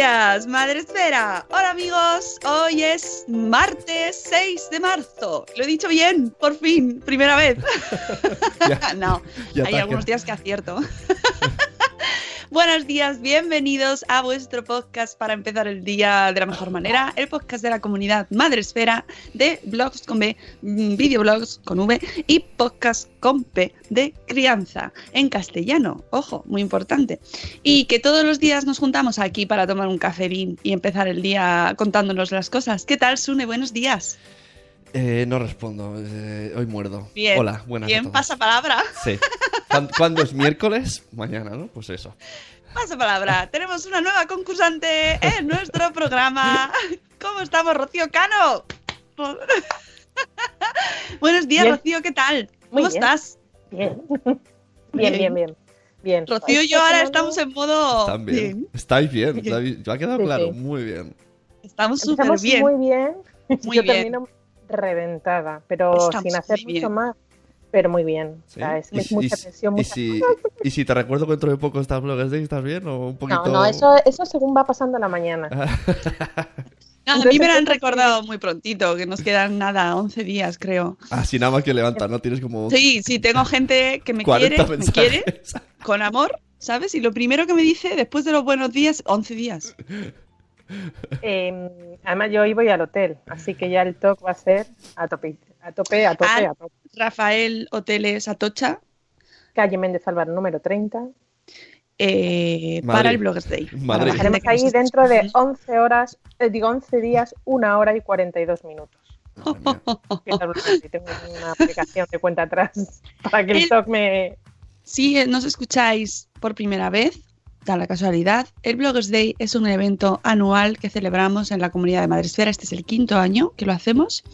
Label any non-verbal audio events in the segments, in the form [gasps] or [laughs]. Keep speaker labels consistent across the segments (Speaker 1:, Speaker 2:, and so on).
Speaker 1: días, Madre Esfera. Hola amigos, hoy es martes 6 de marzo. Lo he dicho bien, por fin, primera vez. [laughs] [laughs] no,
Speaker 2: ya
Speaker 1: hay algunos días que acierto. Buenos días, bienvenidos a vuestro podcast para empezar el día de la mejor manera, el podcast de la comunidad Madresfera de blogs con B, mm, videoblogs con V y podcast con P de crianza en castellano, ojo, muy importante. Y que todos los días nos juntamos aquí para tomar un cafelín y empezar el día contándonos las cosas. ¿Qué tal, Sune? Buenos días.
Speaker 2: Eh, no respondo, eh, hoy muerdo.
Speaker 1: Bien.
Speaker 2: Hola, buenas a
Speaker 1: Bien,
Speaker 2: todos.
Speaker 1: pasa palabra.
Speaker 2: Sí. [laughs] ¿Cuán- ¿Cuándo es miércoles? Mañana, ¿no? Pues eso.
Speaker 1: Pasa palabra. Tenemos una nueva concursante en nuestro programa. ¿Cómo estamos, Rocío Cano? Buenos días,
Speaker 3: Bien.
Speaker 1: Rocío, ¿qué tal?
Speaker 3: Muy
Speaker 1: ¿Cómo
Speaker 3: bien.
Speaker 1: estás?
Speaker 3: Bien. Bien, bien, bien. Bien.
Speaker 1: Rocío y yo ahora estamos en modo.
Speaker 2: Están bien. Estáis bien. Lo ha quedado
Speaker 3: Sí,
Speaker 2: claro.
Speaker 3: sí.
Speaker 2: Muy bien.
Speaker 1: Estamos súper bien.
Speaker 3: muy bien.
Speaker 1: Muy
Speaker 3: Yo
Speaker 1: bien.
Speaker 3: termino reventada, pero
Speaker 1: Estamos
Speaker 3: sin hacer mucho más. Pero muy bien.
Speaker 2: ¿Sí?
Speaker 3: O sea, es,
Speaker 2: Y-
Speaker 3: es mucha tensión,
Speaker 2: y si, y si te recuerdo que dentro de poco estás Bloggers Day, ¿estás bien? ¿O un poquito...?
Speaker 3: No, no, eso, eso según va pasando la mañana. [laughs]
Speaker 1: No, a mí me lo han recordado muy prontito, que nos quedan nada, 11 días, creo.
Speaker 2: Así nada más que levanta, ¿no? Tienes como...
Speaker 1: Sí, sí, tengo gente que me
Speaker 2: 40
Speaker 1: quiere, me quiere, con amor, ¿sabes? Y lo primero que me dice después de los buenos días, 11 días.
Speaker 3: Eh, además, yo hoy voy al hotel, así que ya el talk va a ser a tope, a tope, a tope,
Speaker 1: Ah.
Speaker 3: a tope.
Speaker 1: Rafael Hoteles Atocha,
Speaker 3: Calle Méndez Álvaro número 30.
Speaker 1: eh, para el Bloggers Day.
Speaker 2: Madrid.
Speaker 3: Estaremos ahí dentro de
Speaker 1: escuchando.
Speaker 3: 11 horas, eh, digo 11 días, 1 hora y 42 minutos. Blog y tengo una aplicación de cuenta atrás [laughs] para que el
Speaker 1: El-
Speaker 3: talk me...
Speaker 1: Si eh, nos escucháis por primera vez, da la casualidad, el Bloggers Day es un evento anual que celebramos en la comunidad de Madresfera. Este es el quinto año que lo hacemos.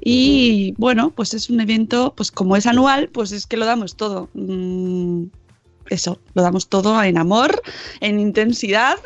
Speaker 1: Y bueno, pues es un evento, pues como es anual, pues es que lo damos todo. Mm, eso, lo damos todo en amor, en intensidad.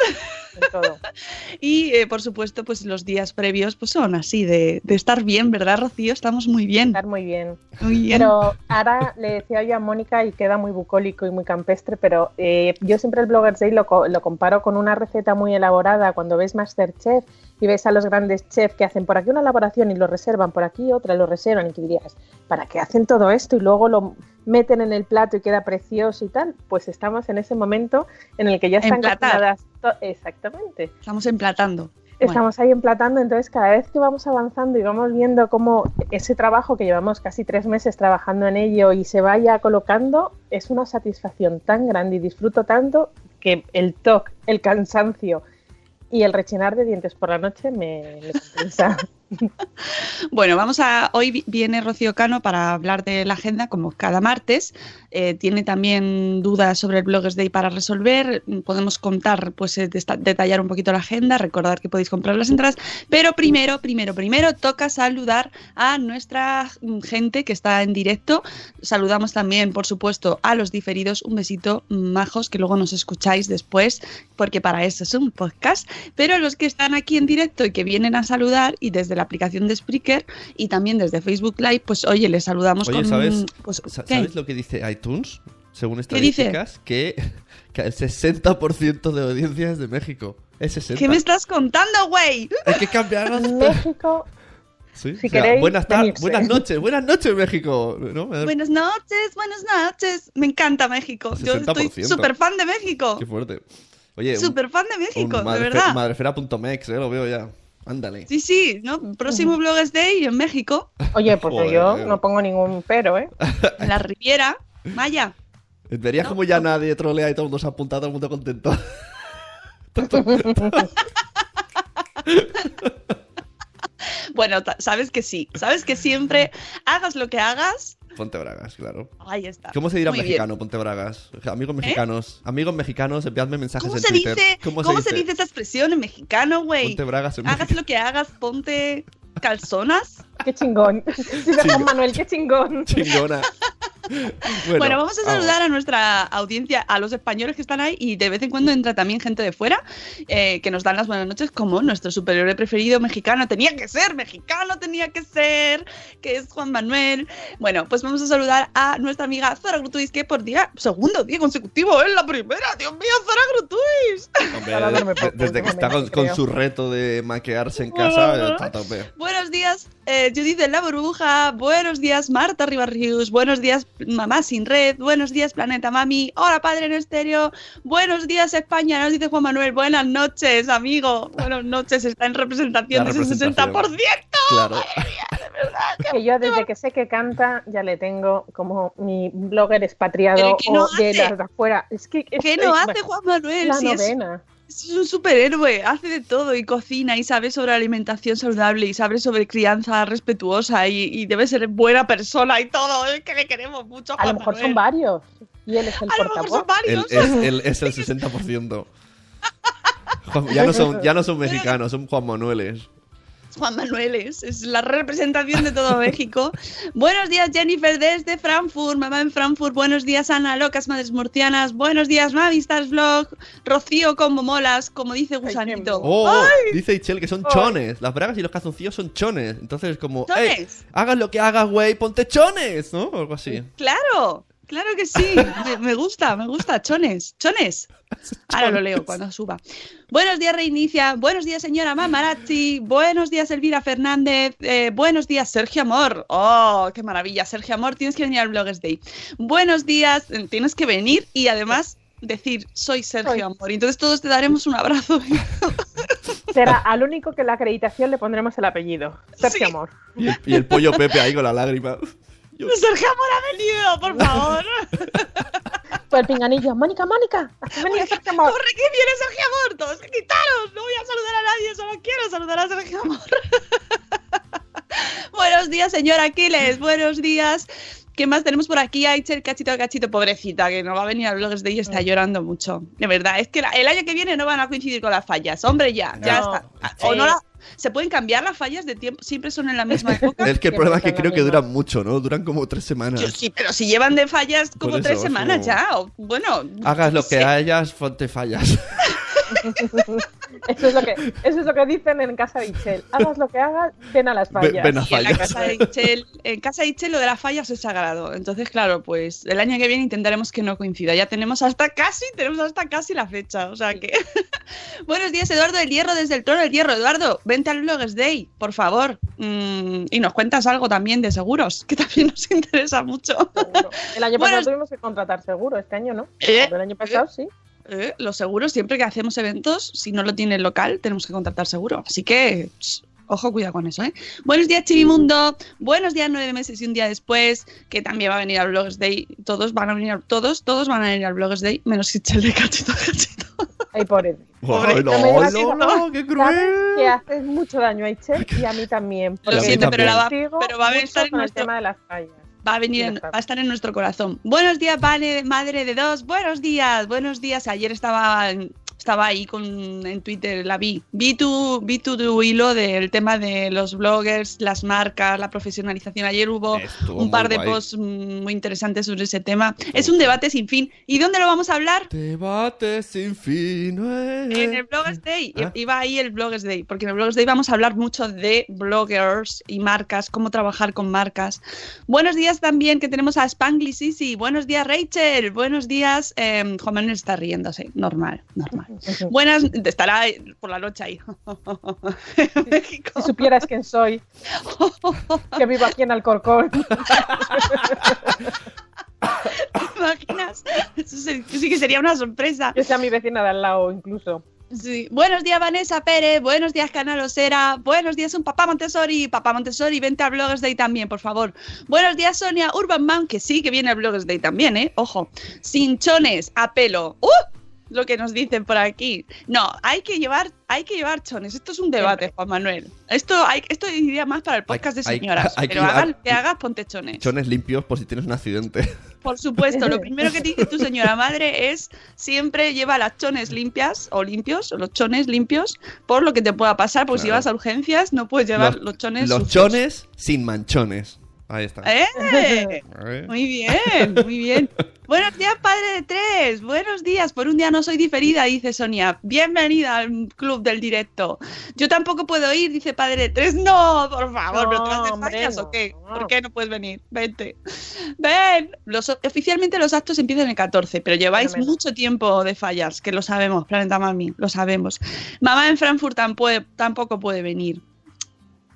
Speaker 3: todo. [laughs]
Speaker 1: Y eh, por supuesto, pues los días previos pues son así, de, de estar bien, ¿verdad, Rocío? Estamos muy bien.
Speaker 3: Estar muy bien.
Speaker 1: Muy bien.
Speaker 3: Pero ahora le decía yo a Mónica y queda muy bucólico y muy campestre, pero eh, yo siempre el Bloggers Day lo, lo comparo con una receta muy elaborada cuando ves Masterchef y ves a los grandes chefs que hacen por aquí una elaboración y lo reservan, por aquí otra lo reservan y tú dirías, ¿para qué hacen todo esto y luego lo meten en el plato y queda precioso y tal? Pues estamos en ese momento en el que ya están cocinadas Exactamente.
Speaker 1: Estamos emplatando.
Speaker 3: Estamos ahí emplatando, entonces cada vez que vamos avanzando y vamos viendo cómo ese trabajo que llevamos casi tres meses trabajando en ello y se vaya colocando, es una satisfacción tan grande y disfruto tanto que el toque, el cansancio y el rechinar de dientes por la noche me, me. [laughs]
Speaker 1: Bueno, vamos a. Hoy vi- viene Rocío Cano para hablar de la agenda, como cada martes. Eh, tiene también dudas sobre el Bloggers Day para resolver. Podemos contar, pues, eh, detallar un poquito la agenda, recordar que podéis comprar las entradas. Pero primero, primero, primero, toca saludar a nuestra gente que está en directo. Saludamos también, por supuesto, a los diferidos. Un besito, majos, que luego nos escucháis después, porque para eso es un podcast. Pero los que están aquí en directo y que vienen a saludar, y desde la aplicación de Spreaker y también desde Facebook Live, pues oye, les saludamos
Speaker 2: Oye,
Speaker 1: con.
Speaker 2: ¿sabes,
Speaker 1: pues.
Speaker 2: ¿sabes lo que dice iTunes? Según estadísticas, que, que el 60% de audiencia es de México. Es 60.
Speaker 1: ¿Qué me estás contando, güey?
Speaker 2: Hay que cambiar las- [laughs]
Speaker 3: México,
Speaker 2: Sí,
Speaker 3: si
Speaker 2: o sea,
Speaker 3: queréis
Speaker 2: buenas,
Speaker 3: venirse.
Speaker 2: buenas noches, buenas noches, México. ¿no?
Speaker 1: Buenas noches, buenas noches. Me encanta México. Yo estoy
Speaker 2: 60%.
Speaker 1: súper fan de México.
Speaker 2: Qué fuerte. Oye,
Speaker 1: Súper fan de
Speaker 2: un
Speaker 1: México, de verdad.
Speaker 2: Madrefera.mex, eh, lo veo ya. Ándale.
Speaker 1: Sí, sí, ¿no? Próximo Bloggers Day en México,
Speaker 3: Oye, pues
Speaker 2: Joder,
Speaker 3: yo
Speaker 2: eh.
Speaker 3: no pongo ningún pero, ¿eh?
Speaker 1: en la Riviera. Maya.
Speaker 2: Verías como ya nadie trolea y todo el mundo se ha apuntado, todo el mundo contento. [laughs]
Speaker 1: Bueno, sabes que sí. Sabes que siempre hagas lo que hagas.
Speaker 2: Ponte bragas, claro.
Speaker 1: Ahí está.
Speaker 2: ¿Cómo se dirá
Speaker 1: Muy bien.
Speaker 2: mexicano, Ponte bragas? Amigos mexicanos, amigos mexicanos, enviadme mensajes
Speaker 1: ¿Cómo
Speaker 2: en
Speaker 1: se
Speaker 2: Twitter.
Speaker 1: dice? ¿Cómo, se, dice? esa expresión en mexicano, güey?
Speaker 2: Ponte bragas en
Speaker 1: Hagas lo que hagas, ponte calzonas.
Speaker 3: Qué chingón. [laughs] Sí, Juan Manuel, qué chingón.
Speaker 2: Chingona.
Speaker 1: Bueno, vamos a saludar a nuestra audiencia, a los españoles que están ahí y de vez en cuando entra también gente de fuera eh, que nos dan las buenas noches como nuestro superhéroe preferido mexicano. Tenía que ser mexicano, tenía que ser, que es Juan Manuel. Bueno, pues vamos a saludar a nuestra amiga Zora Grutuis que por día, segundo día consecutivo, es la primera. Dios mío, Zora Grutuis.
Speaker 2: Hombre, desde que está con, su reto de maquearse en casa, está a tope.
Speaker 1: Buenos días, eh, Judith de la Burbuja. Buenos días, Marta Ribarrius. Buenos días, Mamá Sin Red. Buenos días, Planeta Mami. Hola, Padre en Estéreo. Buenos días, España. Nos dice Juan Manuel. Buenas noches, amigo. Buenas noches. Está en representación de ese
Speaker 2: representación.
Speaker 1: 60%.
Speaker 2: Claro.
Speaker 3: Que yo desde que sé que canta ya le tengo como mi blogger expatriado
Speaker 1: ¿qué no
Speaker 3: o de las de afuera. Es que
Speaker 1: ¿Qué no hace Juan Manuel?
Speaker 3: La
Speaker 1: Si
Speaker 3: novena.
Speaker 1: es un superhéroe. Hace de todo y cocina y sabe sobre alimentación saludable y sabe sobre crianza respetuosa y, y debe ser buena persona y todo. Es que le queremos mucho a
Speaker 3: A
Speaker 1: Juan
Speaker 3: lo mejor
Speaker 1: Manuel.
Speaker 3: son varios. Y él es el
Speaker 1: A lo mejor son.
Speaker 2: Él
Speaker 1: varios.
Speaker 2: es, él es el 60%. [laughs] Juan- ya, no son, ya no son mexicanos, son Juan Manueles.
Speaker 1: Juan Manuel es, es la representación de todo México. Buenos días, Jennifer, desde Frankfurt, mamá en Frankfurt. Buenos días, Ana, locas madres murcianas. Buenos días, Mavistas Vlog. Rocío, como molas, como dice Gusanito.
Speaker 2: Oh,
Speaker 1: ¡Ay!
Speaker 2: dice Ichel que son chones. Las bragas y los calzoncillos son chones. Entonces, como, "Ey,
Speaker 1: ¿Chones?
Speaker 2: hagas lo que hagas, güey, ponte chones, ¿no? O algo así.
Speaker 1: Claro, claro que sí. Me, me gusta, me gusta. Chones, chones. Ahora lo leo cuando suba. Buenos días, Reinicia. Buenos días, señora Mamarazzi. Buenos días, Elvira Fernández. Eh, buenos días, Sergio Amor. Oh, qué maravilla. Sergio Amor, tienes que venir al Bloggers Day. Buenos días, eh, tienes que venir y además decir, soy Sergio
Speaker 3: Soy.
Speaker 1: Amor. Y entonces todos te daremos un abrazo.
Speaker 3: Será al único que en la acreditación le pondremos el apellido. Sergio
Speaker 1: Sí.
Speaker 3: Amor.
Speaker 2: Y el, y el pollo Pepe ahí con la lágrima. Yo-
Speaker 1: Sergio Amor ha venido, por favor. [laughs]
Speaker 3: Pues el pinganillo. Mónica, Mónica. has venido Sergio Amor.
Speaker 1: ¡Corre que viene Sergio Amor! ¡Todos que quitaros! No voy a saludar a nadie, solo quiero saludar a Sergio Amor. [laughs] Buenos días, señor Aquiles. Buenos días. ¿Qué más tenemos por aquí? Aichel, cachito a cachito, pobrecita, que no va a venir a Blogs de ella, está llorando mucho. De verdad, es que la- el año que viene no van a coincidir con las fallas. Hombre, ya, ya está. O no la- se pueden cambiar las fallas de tiempo, siempre son en la misma [laughs] época.
Speaker 2: Es que el problema es que creo que duran mucho, ¿no? Duran como tres semanas.
Speaker 1: Yo sí, pero si llevan de fallas como
Speaker 2: eso,
Speaker 1: tres
Speaker 2: es
Speaker 1: semanas
Speaker 2: como-
Speaker 1: ya. o- bueno,
Speaker 2: Hagas lo que
Speaker 1: sé.
Speaker 2: hayas, ponte fallas. [laughs] [laughs]
Speaker 3: Eso es lo que, eso es lo que dicen en casa de Ichel. Hagas lo que hagas, ven a las fallas.
Speaker 2: ven a
Speaker 1: Y en la casa de Ichel, en casa de Ichel lo de las fallas es sagrado. Entonces, claro, pues el año que viene intentaremos que no coincida. Ya tenemos hasta casi, tenemos hasta casi la fecha. O sea que. [laughs] Buenos días, Eduardo del Hierro, desde el Trono del Hierro. Eduardo, vente al Bloggers Day, por favor. Mm, y nos cuentas algo también de seguros, que también nos interesa mucho.
Speaker 3: Seguro. El año
Speaker 1: Bueno, [laughs]
Speaker 3: pasado tuvimos que contratar seguro, este año no.
Speaker 1: ¿Eh?
Speaker 3: El año pasado sí.
Speaker 1: Eh, los seguros, siempre que hacemos eventos, si no lo tiene el local, tenemos que contratar seguro. Así que, ojo, cuidado con eso, ¿eh? Buenos días, Chivimundo. Buenos días, nueve meses y un día después, que también va a venir al Bloggers Day. Todos van a venir, al- todos, todos van a venir al Bloggers Day, menos Itchel de cachito cachito.
Speaker 3: Ay, pobre.
Speaker 2: Ay, no,
Speaker 3: No
Speaker 2: qué cruel.
Speaker 3: que haces mucho daño a Itcher y a mí también.
Speaker 1: Lo siento, pero, la va,
Speaker 3: contigo
Speaker 1: pero va a estar en
Speaker 3: con el tema de las fallas.
Speaker 1: Va a venir, en- va a estar en nuestro corazón. Buenos días, madre de dos. Buenos días, buenos días. Ayer estaba, estaba ahí con, en Twitter, la vi. Vi tu, vi tu, tu hilo del tema de los bloggers, las marcas, la profesionalización. Ayer hubo
Speaker 2: Estuvo
Speaker 1: un par de
Speaker 2: guay.
Speaker 1: posts mm, muy interesantes sobre ese tema. Es un debate sin fin. ¿Y dónde lo vamos a hablar?
Speaker 2: Debate sin fin. eh.
Speaker 1: En el Bloggers Day.
Speaker 2: Ah.
Speaker 1: Iba ahí el Bloggers Day, porque en el Bloggers Day vamos a hablar mucho de bloggers y marcas, cómo trabajar con marcas. Buenos días también, que tenemos a Spangly Sisi. Buenos días, Rachel. Buenos días. eh, Juan Manuel está riéndose. Normal, normal. Buenas, estará por la noche ahí. [laughs] México.
Speaker 3: Si supieras quién soy, que vivo aquí en Alcorcón.
Speaker 1: ¿Te imaginas? Eso sí que sería una sorpresa.
Speaker 3: Que sea mi vecina de al lado, incluso.
Speaker 1: Sí. Buenos días, Vanessa Pérez. Buenos días, Canal Osera. Buenos días, un papá Montessori. Papá Montessori, vente a Bloggers Day también, por favor. Buenos días, Sonia Urban Man, que sí que viene al Bloggers Day también, ¿eh? Ojo. Cinchones a pelo. ¡Uh! Lo que nos dicen por aquí. No, hay que llevar, hay que llevar chones. Esto es un debate, Juan Manuel. Esto, hay, esto iría más para el podcast de señoras. [laughs]
Speaker 2: hay que
Speaker 1: pero
Speaker 2: llevar-
Speaker 1: hagas lo que hagas, ponte chones.
Speaker 2: Chones limpios por si tienes un accidente. [laughs]
Speaker 1: Por supuesto, lo [laughs] primero que te dice tu señora madre es siempre lleva las chones limpias o limpios, o los chones limpios, por lo que te pueda pasar, porque si vas a urgencias no puedes llevar
Speaker 2: Los-
Speaker 1: los, chones.
Speaker 2: Los
Speaker 1: sucios.
Speaker 2: chones sin manchones. Ahí está.
Speaker 1: ¡Eh!
Speaker 2: Eh.
Speaker 1: Muy bien, muy bien. Buenos días, padre de tres. Buenos días. Por un día no soy diferida, dice Sonia. Bienvenida al club del directo. Yo tampoco puedo ir, dice padre de tres. No, por favor,
Speaker 3: No,
Speaker 1: ¿pero te vas de
Speaker 3: hombre,
Speaker 1: fallas
Speaker 3: no.
Speaker 1: o qué? ¿Por qué no puedes venir? Vente. Ven. Los, oficialmente los actos empiezan el 14, pero lleváis mucho tiempo de fallas, que lo sabemos, Planeta Mami, lo sabemos. Mamá en Frankfurt tampoco puede venir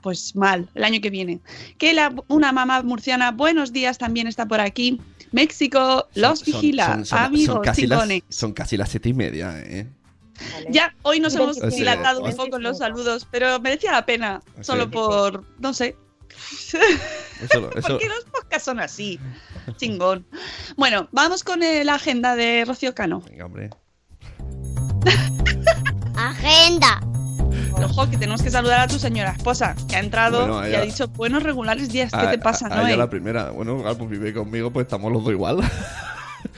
Speaker 1: pues mal, el año que viene. Que la, una mamá murciana, buenos días, también está por aquí. México los
Speaker 2: Son-
Speaker 1: vigila,
Speaker 2: son- son-
Speaker 1: amigos,
Speaker 2: son casi las, son casi las siete y media, ¿eh?
Speaker 3: Vale.
Speaker 1: Ya, hoy nos hemos
Speaker 3: 25,
Speaker 1: dilatado un
Speaker 3: 25.
Speaker 1: poco en los saludos, pero merecía la pena,
Speaker 2: Sí.
Speaker 1: solo por, no sé,
Speaker 2: Eso, [laughs] eso,
Speaker 1: porque los podcasts son así, chingón. Bueno, vamos con la agenda de Rocío Cano.
Speaker 2: Venga, hombre.
Speaker 4: Agenda.
Speaker 1: Ojo, que tenemos que saludar a tu señora esposa, que ha entrado
Speaker 2: Bueno,
Speaker 1: y ha dicho, buenos regulares días, ¿qué
Speaker 2: A-
Speaker 1: te pasa,
Speaker 2: a- a
Speaker 1: Noé?
Speaker 2: la primera. Bueno, claro, pues vive conmigo, pues estamos los dos igual. [laughs]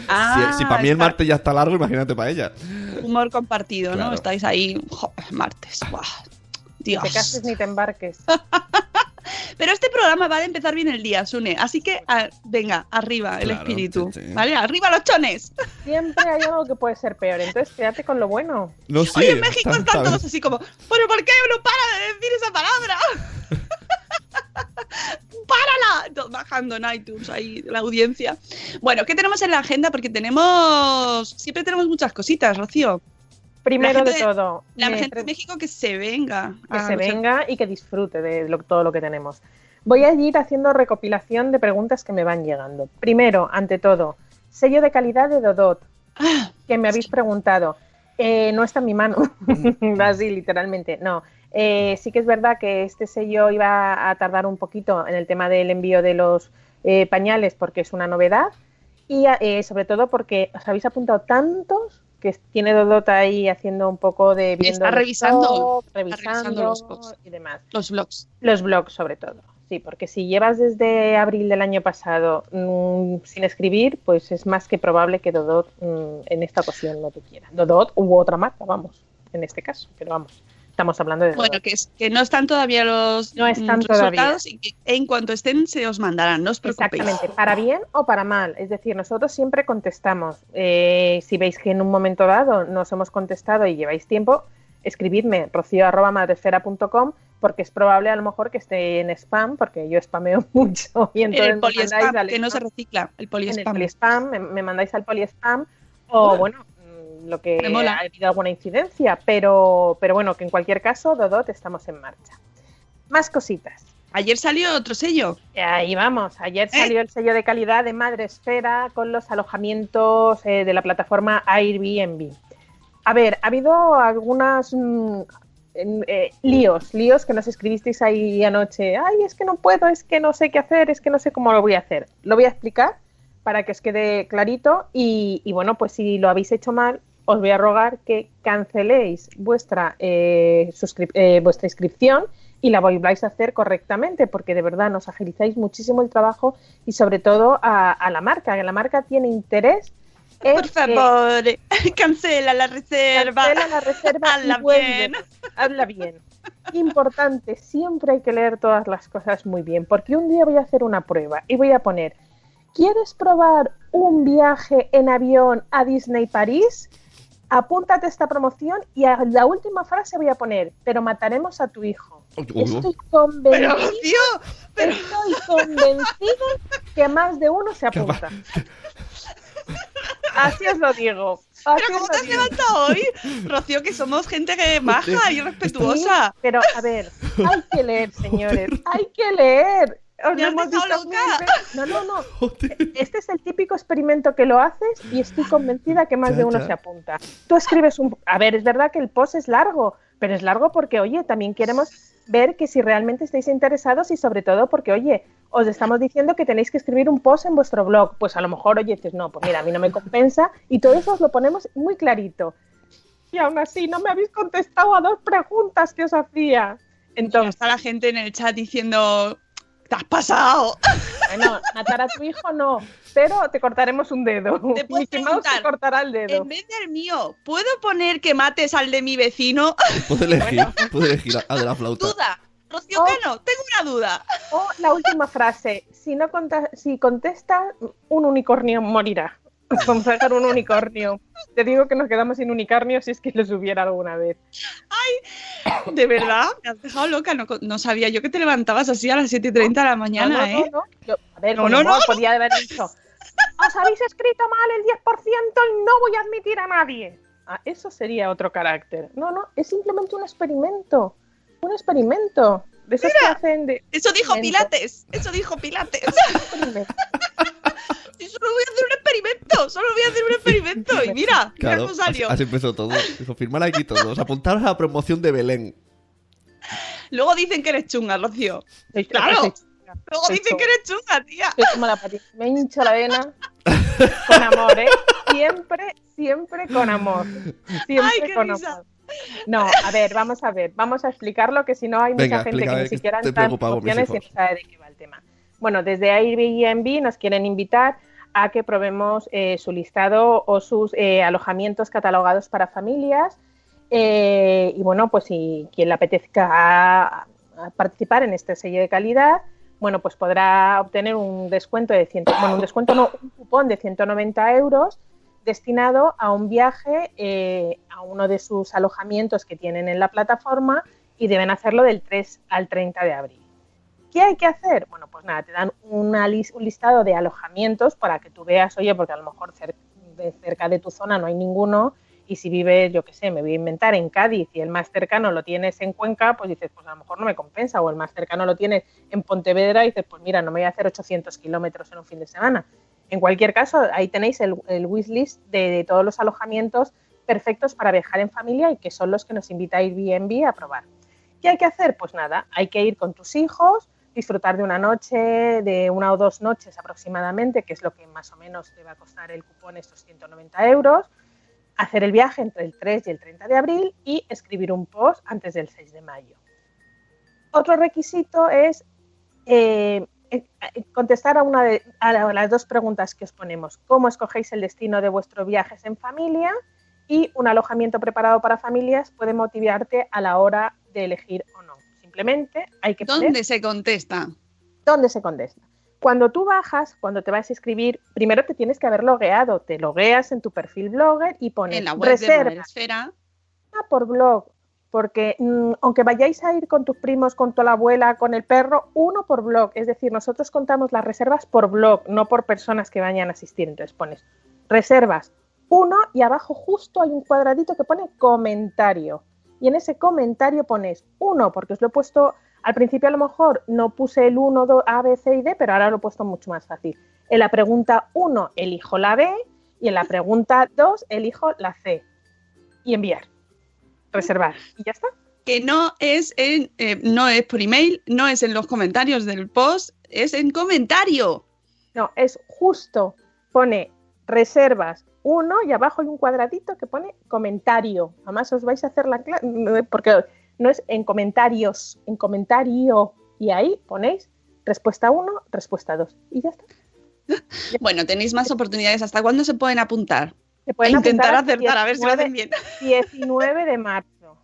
Speaker 1: Ah,
Speaker 2: si, si para mí el martes ya está largo, imagínate para ella.
Speaker 1: Humor compartido, ¿no? Estáis ahí, joder, martes. Buah,
Speaker 3: Ni
Speaker 1: Dios.
Speaker 3: te cases ni te embarques. [laughs]
Speaker 1: Pero este programa va a empezar bien el día, Sune. Así que, ah, venga, arriba el
Speaker 2: Claro,
Speaker 1: espíritu.
Speaker 2: sí, sí.
Speaker 1: ¿Vale? ¡Arriba los chones!
Speaker 3: Siempre hay algo que puede ser peor, entonces quédate con lo bueno.
Speaker 2: No, sí,
Speaker 1: Oye, en México
Speaker 2: está-
Speaker 1: están
Speaker 2: está
Speaker 1: todos así como, ¿pero por qué no para de decir esa palabra? [laughs] ¡Párala! Todos Bajando en iTunes ahí la audiencia. Bueno, ¿qué tenemos en la agenda? Porque tenemos. Siempre tenemos muchas cositas, Rocío.
Speaker 3: Primero
Speaker 1: gente
Speaker 3: de todo,
Speaker 1: La
Speaker 3: me
Speaker 1: gente de México que se venga.
Speaker 3: que se venga y que disfrute de lo- todo lo que tenemos. Voy a ir haciendo recopilación de preguntas que me van llegando. Primero, ante todo, sello de calidad de Dodot,
Speaker 1: Ah, [gasps]
Speaker 3: que me habéis preguntado. Eh, no está en mi mano, [laughs] así literalmente, no. Eh, sí que es verdad que este sello iba a tardar un poquito en el tema del envío de los eh, pañales porque es una novedad y eh, sobre todo porque os habéis apuntado tantos que tiene Dodot ahí haciendo un poco de viendo
Speaker 1: Está revisando, está revisando
Speaker 3: revisando
Speaker 1: los posts.
Speaker 3: y demás.
Speaker 1: los blogs.
Speaker 3: Los blogs, sobre todo. Sí, porque si llevas desde abril del año pasado mm, sin escribir, pues es más que probable que Dodot mm, en esta ocasión no te quiera. Dodot u otra marca, vamos, en este caso, pero vamos, estamos hablando de.
Speaker 1: Bueno, que, es, que no están todavía los
Speaker 3: No están
Speaker 1: mm,
Speaker 3: todavía.
Speaker 1: resultados y que en cuanto estén se os mandarán, no os preocupéis.
Speaker 3: Exactamente, para bien o para mal. Es decir, nosotros siempre contestamos. Eh, si veis que en un momento dado nos hemos contestado y lleváis tiempo, escribidme rocio.madresfera.com porque es probable a lo mejor que esté en spam, porque yo spameo [laughs] mucho y
Speaker 1: En
Speaker 3: entonces
Speaker 1: el
Speaker 3: al
Speaker 1: que no se recicla, el
Speaker 3: en el
Speaker 1: poliespam.
Speaker 3: poliespam, me, me mandáis al poliespam o bueno, lo que ha habido alguna incidencia, pero, pero bueno, que en cualquier caso, Dodot, estamos en marcha. Más cositas.
Speaker 1: Ayer salió otro sello.
Speaker 3: Ahí vamos. Ayer
Speaker 1: ¿Eh?
Speaker 3: salió el sello de calidad de Madre Esfera con los alojamientos eh, de la plataforma Airbnb. A ver, ha habido algunas mm, eh, líos, líos que nos escribisteis ahí anoche. Ay, es que no puedo, es que no sé qué hacer, es que no sé cómo lo voy a hacer. Lo voy a explicar para que os quede clarito y, y bueno, pues si lo habéis hecho mal, os voy a rogar que canceléis vuestra, eh, eh, vuestra inscripción y la volváis a hacer correctamente, porque de verdad nos agilizáis muchísimo el trabajo y sobre todo a, a la marca, que la marca tiene interés en
Speaker 1: Por
Speaker 3: que
Speaker 1: favor, [laughs] cancela la reserva.
Speaker 3: cancela la reserva vuelve.
Speaker 1: bien.
Speaker 3: Habla bien. Importante, siempre hay que leer todas las cosas muy bien, porque un día voy a hacer una prueba y voy a poner, ¿quieres probar un viaje en avión a Disney París? Apúntate a esta promoción y a la última frase voy a poner, pero mataremos a tu hijo. Estoy
Speaker 1: Pero, tío,
Speaker 3: estoy convencida que más de uno se apunta. Así os lo digo. Así
Speaker 1: ¿pero cómo te has
Speaker 3: digo.
Speaker 1: levantado hoy? Rocío, que somos gente que maja y respetuosa.
Speaker 3: Sí, pero a ver, hay que leer, señores, hay que leer. Os
Speaker 1: Me
Speaker 3: lo
Speaker 1: has
Speaker 3: hemos
Speaker 1: loca.
Speaker 3: veces. No, no, no. [laughs] Este es el típico experimento que lo haces y estoy convencida que más
Speaker 2: Ya,
Speaker 3: de uno
Speaker 2: ya.
Speaker 3: se apunta. Tú escribes un... A ver, es verdad que el post es largo, pero es largo porque, oye, también queremos ver que si realmente estáis interesados y sobre todo porque, oye, os estamos diciendo que tenéis que escribir un post en vuestro blog. Pues a lo mejor, oye, dices, no, pues mira, a mí no me compensa y todo eso os lo ponemos muy clarito. Y aún así no me habéis contestado a dos preguntas que os hacía.
Speaker 1: Y
Speaker 3: Entonces,
Speaker 1: está la gente en el chat diciendo, te has pasado.
Speaker 3: bueno, matar a tu hijo no, pero te cortaremos un dedo.
Speaker 1: Te
Speaker 3: Mickey Mouse te cortará el dedo.
Speaker 1: En vez del mío, ¿puedo poner que mates al de mi vecino?
Speaker 2: Puedes elegir, puedes elegir a de la flauta.
Speaker 1: Duda. Rocío
Speaker 3: Oh.
Speaker 1: Cano, tengo una duda.
Speaker 3: O la última frase, si no conta- si contesta, un unicornio morirá. [laughs] Vamos a dejar un unicornio. Te digo que nos quedamos sin unicornio si es que los hubiera alguna vez.
Speaker 1: De verdad, me has dejado loca. No, no sabía yo que te levantabas así a las 7.30 de la mañana,
Speaker 3: no, no,
Speaker 1: ¿eh?
Speaker 3: Yo- a ver,
Speaker 1: No, no,
Speaker 3: podía haber dicho, os habéis escrito mal el 10% y no voy a admitir a nadie. Ah, eso sería otro carácter. No, no, es simplemente un experimento. Un experimento. De esos que hacen de...
Speaker 1: Eso dijo. Pilates. Eso dijo Pilates. [laughs] solo voy a hacer un experimento. Solo voy a hacer un experimento. Y [laughs] mira, mira
Speaker 2: Claro,
Speaker 1: cómo
Speaker 2: así,
Speaker 1: salió.
Speaker 2: así empezó todo. Dijo, firmar aquí todos. Apuntaros a la promoción de Belén.
Speaker 1: Luego dicen que eres chunga, Rocío. Claro. Luego dicen que eres chunga, tía.
Speaker 3: soy como la patita. Me hincho la vena [laughs] con amor, ¿eh? Siempre, siempre con amor. Siempre
Speaker 1: Ay, qué
Speaker 3: con
Speaker 1: risa.
Speaker 3: amor. No, a ver, vamos a ver, vamos a explicarlo que si no hay
Speaker 2: Venga,
Speaker 3: mucha gente que ni siquiera entra en y no sabe de qué va el tema. Bueno, desde Airbnb nos quieren invitar a que probemos eh, su listado o sus eh, alojamientos catalogados para familias. Eh, y bueno, pues si quien le apetezca participar en este sello de calidad, bueno, pues podrá obtener un descuento de 100, bueno, un descuento no, un cupón de 190 euros destinado a un viaje a uno de sus alojamientos que tienen en la plataforma y deben hacerlo del 3 al 30 de abril. ¿Qué hay que hacer? Bueno, pues nada, te dan un listado de alojamientos para que tú veas, oye, porque a lo mejor cer- de cerca de tu zona no hay ninguno y si vives, yo qué sé, me voy a inventar en Cádiz y el más cercano lo tienes en Cuenca, pues dices, pues a lo mejor no me compensa, o el más cercano lo tienes en Pontevedra y dices, pues mira, no me voy a hacer 800 kilómetros en un fin de semana. En cualquier caso, ahí tenéis el, el wishlist de, todos los alojamientos perfectos para viajar en familia y que son los que nos invita Airbnb a probar. ¿Qué hay que hacer? Pues nada, hay que ir con tus hijos, disfrutar de una noche, de una o dos noches aproximadamente, que es lo que más o menos te va a costar el cupón, estos 190 euros, hacer el viaje entre el 3 y el 30 de abril y escribir un post antes del 6 de mayo. Otro requisito es eh, eh, contestar a, una de, a las dos preguntas que os ponemos. ¿Cómo escogéis el destino de vuestros viajes en familia? Y un alojamiento preparado para familias puede motivarte a la hora de elegir o no. Simplemente hay que poner
Speaker 1: ¿Dónde se contesta?
Speaker 3: dónde se contesta. Cuando tú bajas, cuando te vas a escribir, primero te tienes que haber logueado. Te logueas en tu perfil blogger y pones
Speaker 1: En la web de
Speaker 3: reserva
Speaker 1: Madresfera.
Speaker 3: por blog. Porque mm, aunque vayáis a ir con tus primos, con toda la abuela, con el perro, uno por blog. Es decir, nosotros contamos las reservas por blog, no por personas que vayan a asistir. Entonces pones reservas uno y abajo justo hay un cuadradito que pone comentario. Y en ese comentario pones uno, porque os lo he puesto al principio a lo mejor no puse el 1, 2, A, B, C y D, pero ahora lo he puesto mucho más fácil. En la pregunta 1 elijo la B y en la pregunta 2 elijo la C. Y enviar. Reservar. Y ya está.
Speaker 1: Que no es, en, eh, no es por email, no es en los comentarios del post, es en comentario.
Speaker 3: No, es justo. Pone reservas uno y abajo hay un cuadradito que pone comentario. Además os vais a hacer la clase, porque no es en comentarios, en comentario. Y ahí ponéis respuesta 1, respuesta 2. Y ya está. [laughs]
Speaker 1: Bueno, tenéis más oportunidades. ¿Hasta cuándo se pueden apuntar?
Speaker 3: Se pueden
Speaker 1: a intentar
Speaker 3: apuntar
Speaker 1: acertar, a ver si lo hacen
Speaker 3: 19
Speaker 1: bien.
Speaker 3: 19 de marzo.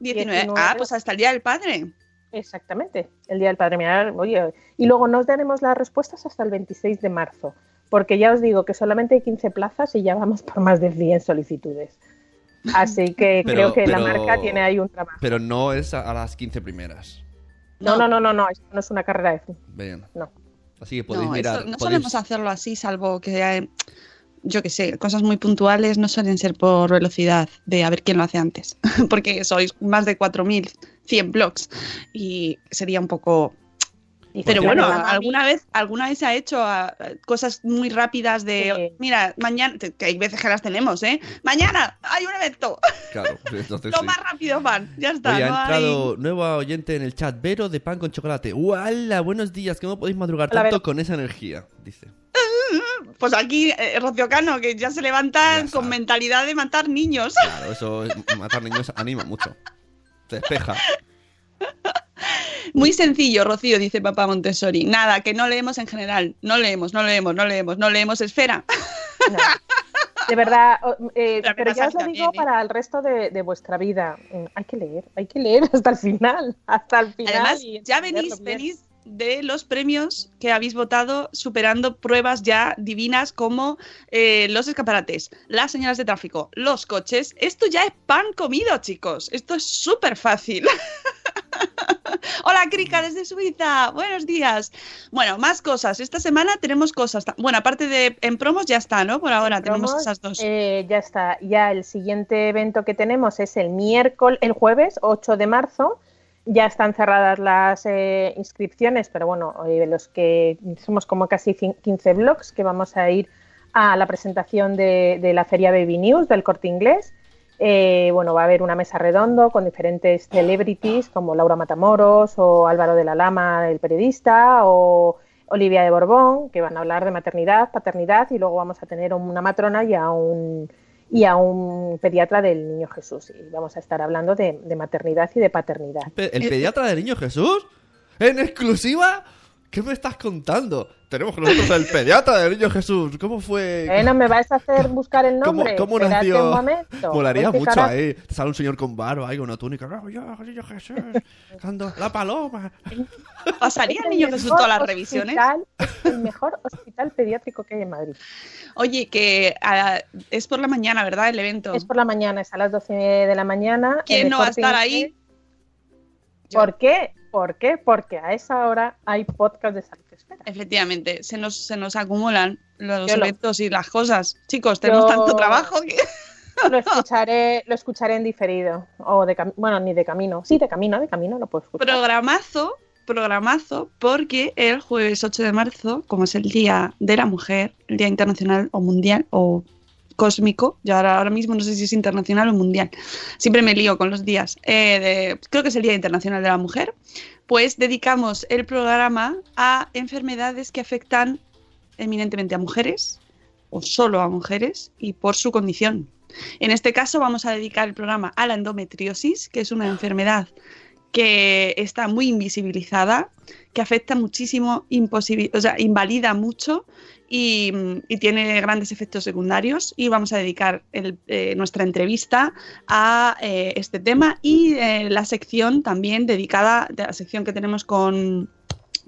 Speaker 1: 19.
Speaker 3: 19.
Speaker 1: Ah, pues hasta el Día del Padre.
Speaker 3: Exactamente, el Día del Padre. Mirad, oye, y luego nos daremos las respuestas hasta el 26 de marzo, porque ya os digo que solamente hay 15 plazas y ya vamos por más de 100 solicitudes. Así que [laughs]
Speaker 2: Pero-
Speaker 3: creo que la marca tiene ahí un trabajo.
Speaker 2: Pero no es a, a las 15 primeras.
Speaker 3: No, no, no, no, no, esto no es una carrera de
Speaker 2: Bien.
Speaker 3: No.
Speaker 2: Así que podéis
Speaker 1: No,
Speaker 2: mirar.
Speaker 1: eso- no
Speaker 2: podéis-
Speaker 1: solemos hacerlo así, salvo que, eh, yo que sé, cosas muy puntuales no suelen ser por velocidad de a ver quién lo hace antes, [laughs] porque sois más de 4.100 blogs y sería un poco... Pero bueno, alguna vez, alguna vez se ha hecho ah, cosas muy rápidas de, mira, mañana, que hay veces que las tenemos, ¿eh? Mañana hay un evento, [laughs]
Speaker 2: Claro, entonces
Speaker 1: lo
Speaker 2: sí.
Speaker 1: más rápido van, ya está.
Speaker 2: Oye, ha
Speaker 1: no hay-
Speaker 2: entrado nueva oyente en el chat, Vero de pan con chocolate. ¡Hala! Buenos días, ¿cómo podéis madrugar
Speaker 1: Hola,
Speaker 2: tanto
Speaker 1: Vero.
Speaker 2: con esa energía? Dice. [laughs]
Speaker 1: Pues aquí, eh, Rocío Cano, que ya se levanta con mentalidad de matar niños.
Speaker 2: Claro, eso es- matar niños anima mucho. Te despeja. [laughs]
Speaker 1: Muy sencillo, Rocío, dice papá Montessori. Nada, que no leemos en general. No leemos, no leemos, no leemos, no leemos esfera.
Speaker 3: De verdad, eh, pero ya os lo digo para el resto de, de vuestra vida. Mm, Hay que leer, hay que leer [laughs] hasta el final, hasta el final.
Speaker 1: Además, ya venís de los premios que habéis votado superando pruebas ya divinas como eh, los escaparates, las señales de tráfico, los coches. Esto ya es pan comido, chicos. Esto es súper fácil. [laughs] [laughs] Hola, Krika, desde Suiza. Buenos días. Bueno, más cosas. Esta semana tenemos cosas. Bueno, aparte de en promos ya está, ¿no? Por ahora tenemos
Speaker 3: Promos,
Speaker 1: esas dos.
Speaker 3: eh, ya está. Ya el siguiente evento que tenemos es el miércoles, el jueves 8 de marzo. Ya están cerradas las eh, inscripciones, pero bueno, eh, los que somos como casi cin- 15 blogs que vamos a ir a la presentación de, de la Feria Baby News del Corte Inglés. Eh, bueno, va a haber una mesa redondo con diferentes celebrities como Laura Matamoros o Álvaro de la Lama, el periodista, o Olivia de Borbón, que van a hablar de maternidad, paternidad, y luego vamos a tener una matrona y a un, y a un pediatra del Niño Jesús. Y vamos a estar hablando de, de maternidad y de paternidad.
Speaker 2: ¿El pediatra del niño Jesús? ¿En exclusiva? ¿Qué me estás contando? Tenemos con nosotros el pediatra del niño Jesús. ¿Cómo fue?
Speaker 3: Eh, ¿No me vais a hacer buscar el
Speaker 2: ¿Cómo,
Speaker 3: nombre?
Speaker 2: cómo
Speaker 3: Espérate
Speaker 2: nació?
Speaker 3: un momento.
Speaker 2: Molaría
Speaker 3: a
Speaker 2: mucho ahí. Te sale un señor con barba ahí, con una túnica. "Ah, yo, niño Jesús, cantando la paloma.
Speaker 1: ¿Pasaría el niño Jesús todas las revisiones?
Speaker 3: el mejor hospital pediátrico que hay en Madrid.
Speaker 1: Oye, que ah, es por la mañana, ¿verdad? El evento.
Speaker 3: Es por la mañana, es a las 12 de la mañana.
Speaker 1: ¿Quién no va a estar ahí?
Speaker 3: ¿Por qué? ¿Por qué? Porque a esa hora hay podcast de salud. Espera.
Speaker 1: Efectivamente, se nos, se nos acumulan los eventos y las cosas. Chicos, tenemos
Speaker 3: Yo-
Speaker 1: tanto trabajo que... [laughs]
Speaker 3: Lo escucharé, lo escucharé en diferido. O de bueno, ni de camino. Sí, de camino, de camino lo puedo escuchar.
Speaker 1: Programazo, programazo, porque el jueves 8 de marzo, como es el Día de la Mujer, el Día Internacional o Mundial o cósmico, yo ahora, mismo no sé si es internacional o mundial, siempre me lío con los días, eh, creo que es el Día Internacional de la Mujer, pues dedicamos el programa a enfermedades que afectan eminentemente a mujeres o solo a mujeres y por su condición. En este caso vamos a dedicar el programa a la endometriosis, que es una enfermedad que está muy invisibilizada, que afecta muchísimo, o sea, invalida mucho y, tiene grandes efectos secundarios. Y vamos a dedicar el- eh, nuestra entrevista a eh, este tema y eh, la sección también dedicada, de la sección que tenemos con